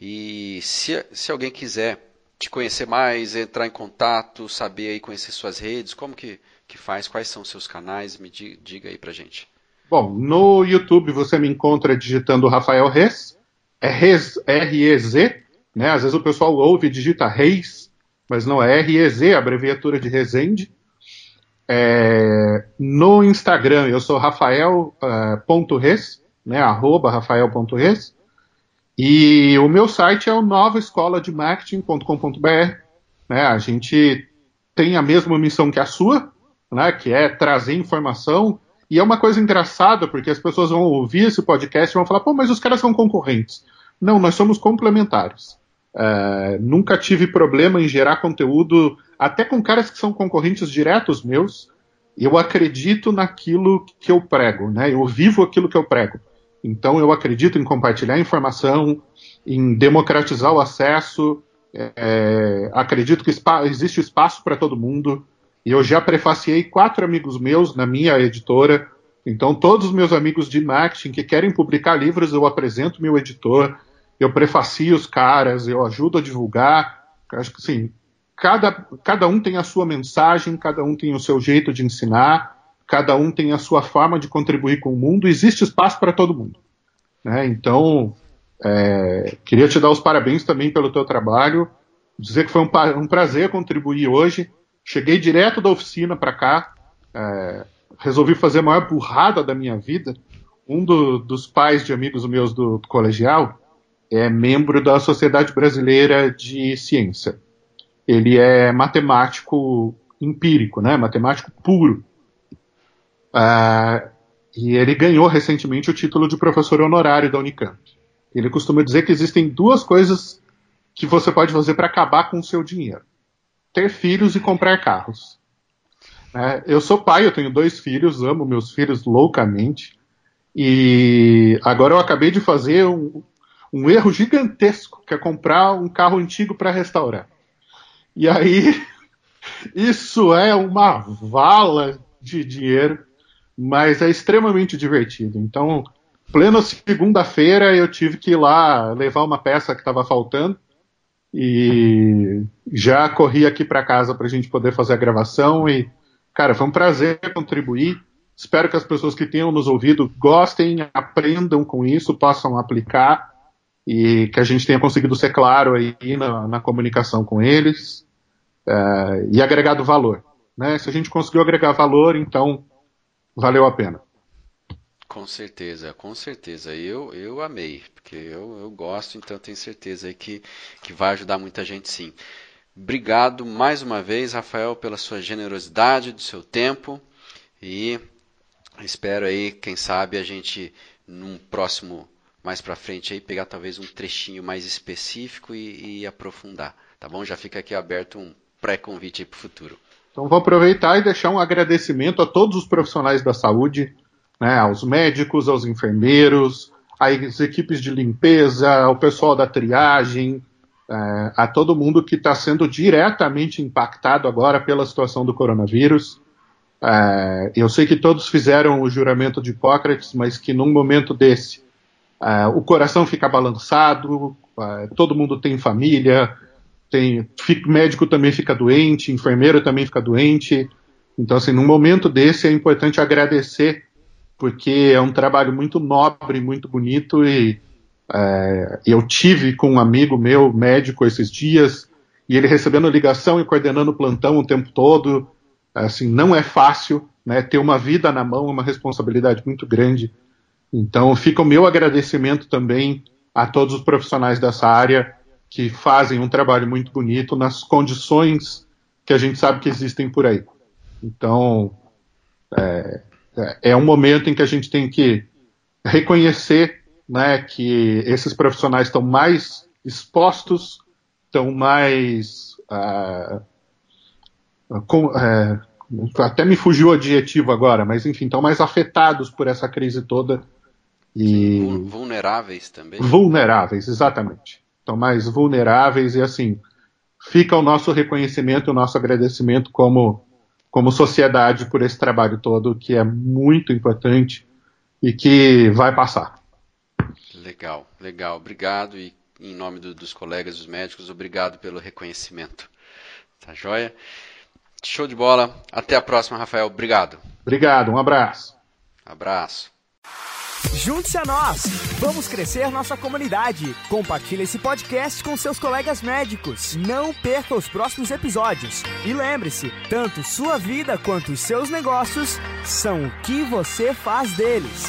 E se, se alguém quiser te conhecer mais, entrar em contato, saber aí, conhecer suas redes, como que, que faz, quais são seus canais, me diga, diga aí pra gente. Bom, no YouTube você me encontra digitando Rafael Reis, é Reis, R-E-Z, né? Às vezes o pessoal ouve e digita Reis, mas não é R-E-Z, abreviatura de Resende. É, no Instagram eu sou rafael.res, uh, né, arroba rafael.res. E o meu site é o novaescolademarketing.com.br. Né, a gente tem a mesma missão que a sua, né, que é trazer informação. E é uma coisa engraçada, porque as pessoas vão ouvir esse podcast e vão falar, pô, mas os caras são concorrentes. Não, nós somos complementares. É, nunca tive problema em gerar conteúdo, até com caras que são concorrentes diretos meus. Eu acredito naquilo que eu prego, né? Eu vivo aquilo que eu prego. Então, eu acredito em compartilhar informação, em democratizar o acesso. É, acredito que existe espaço para todo mundo. E eu já prefaciei quatro amigos meus na minha editora. Então, todos os meus amigos de marketing que querem publicar livros, eu apresento meu editor, eu prefacio os caras, eu ajudo a divulgar. Acho que assim, cada, cada um tem a sua mensagem, cada um tem o seu jeito de ensinar cada um tem a sua forma de contribuir com o mundo, existe espaço para todo mundo. Né? Então, é, queria te dar os parabéns também pelo teu trabalho, dizer que foi um, um prazer contribuir hoje. Cheguei direto da oficina para cá, é, resolvi fazer a maior burrada da minha vida. Um do, dos pais de amigos meus do, do colegial é membro da Sociedade Brasileira de Ciência. Ele é matemático empírico, né? matemático puro. Uh, e ele ganhou recentemente o título de professor honorário da Unicamp. Ele costuma dizer que existem duas coisas que você pode fazer para acabar com o seu dinheiro: ter filhos e comprar carros. É, eu sou pai, eu tenho dois filhos, amo meus filhos loucamente. E agora eu acabei de fazer um, um erro gigantesco, que é comprar um carro antigo para restaurar. E aí, isso é uma vala de dinheiro mas é extremamente divertido. Então, plena segunda-feira eu tive que ir lá levar uma peça que estava faltando e já corri aqui para casa para a gente poder fazer a gravação e, cara, foi um prazer contribuir. Espero que as pessoas que tenham nos ouvido gostem, aprendam com isso, possam aplicar e que a gente tenha conseguido ser claro aí na, na comunicação com eles uh, e agregado valor. Né? Se a gente conseguiu agregar valor, então valeu a pena. Com certeza, com certeza. Eu, eu amei, porque eu, eu gosto, então tenho certeza que, que vai ajudar muita gente sim. Obrigado mais uma vez, Rafael, pela sua generosidade, do seu tempo e espero aí, quem sabe, a gente num próximo mais para frente aí pegar talvez um trechinho mais específico e, e aprofundar, tá bom? Já fica aqui aberto um pré-convite para o futuro. Então vou aproveitar e deixar um agradecimento a todos os profissionais da saúde, né, aos médicos, aos enfermeiros, às equipes de limpeza, ao pessoal da triagem, é, a todo mundo que está sendo diretamente impactado agora pela situação do coronavírus. É, eu sei que todos fizeram o juramento de Hipócrates, mas que num momento desse o coração fica balançado, uh, todo mundo tem família, tem fica, médico também fica doente, enfermeiro também fica doente. Então, assim, num momento desse é importante agradecer, porque é um trabalho muito nobre, muito bonito e uh, eu tive com um amigo meu, médico, esses dias, e ele recebendo ligação e coordenando plantão o tempo todo. Assim, não é fácil, né? Ter uma vida na mão é uma responsabilidade muito grande. Então fica o meu agradecimento também a todos os profissionais dessa área que fazem um trabalho muito bonito nas condições que a gente sabe que existem por aí. Então é, é um momento em que a gente tem que reconhecer né, que esses profissionais estão mais expostos, estão mais uh, com, uh, até me fugiu o adjetivo agora, mas enfim, estão mais afetados por essa crise toda e vulneráveis também. Vulneráveis, exatamente. Então, mais vulneráveis e assim, fica o nosso reconhecimento, o nosso agradecimento como, como sociedade por esse trabalho todo, que é muito importante e que vai passar. Legal, legal. Obrigado e em nome do, dos colegas, dos médicos, obrigado pelo reconhecimento. Tá joia? Show de bola. Até a próxima, Rafael. Obrigado. Obrigado, um abraço. Abraço. Junte-se a nós! Vamos crescer nossa comunidade. Compartilhe esse podcast com seus colegas médicos. Não perca os próximos episódios. E lembre-se: tanto sua vida quanto os seus negócios são o que você faz deles.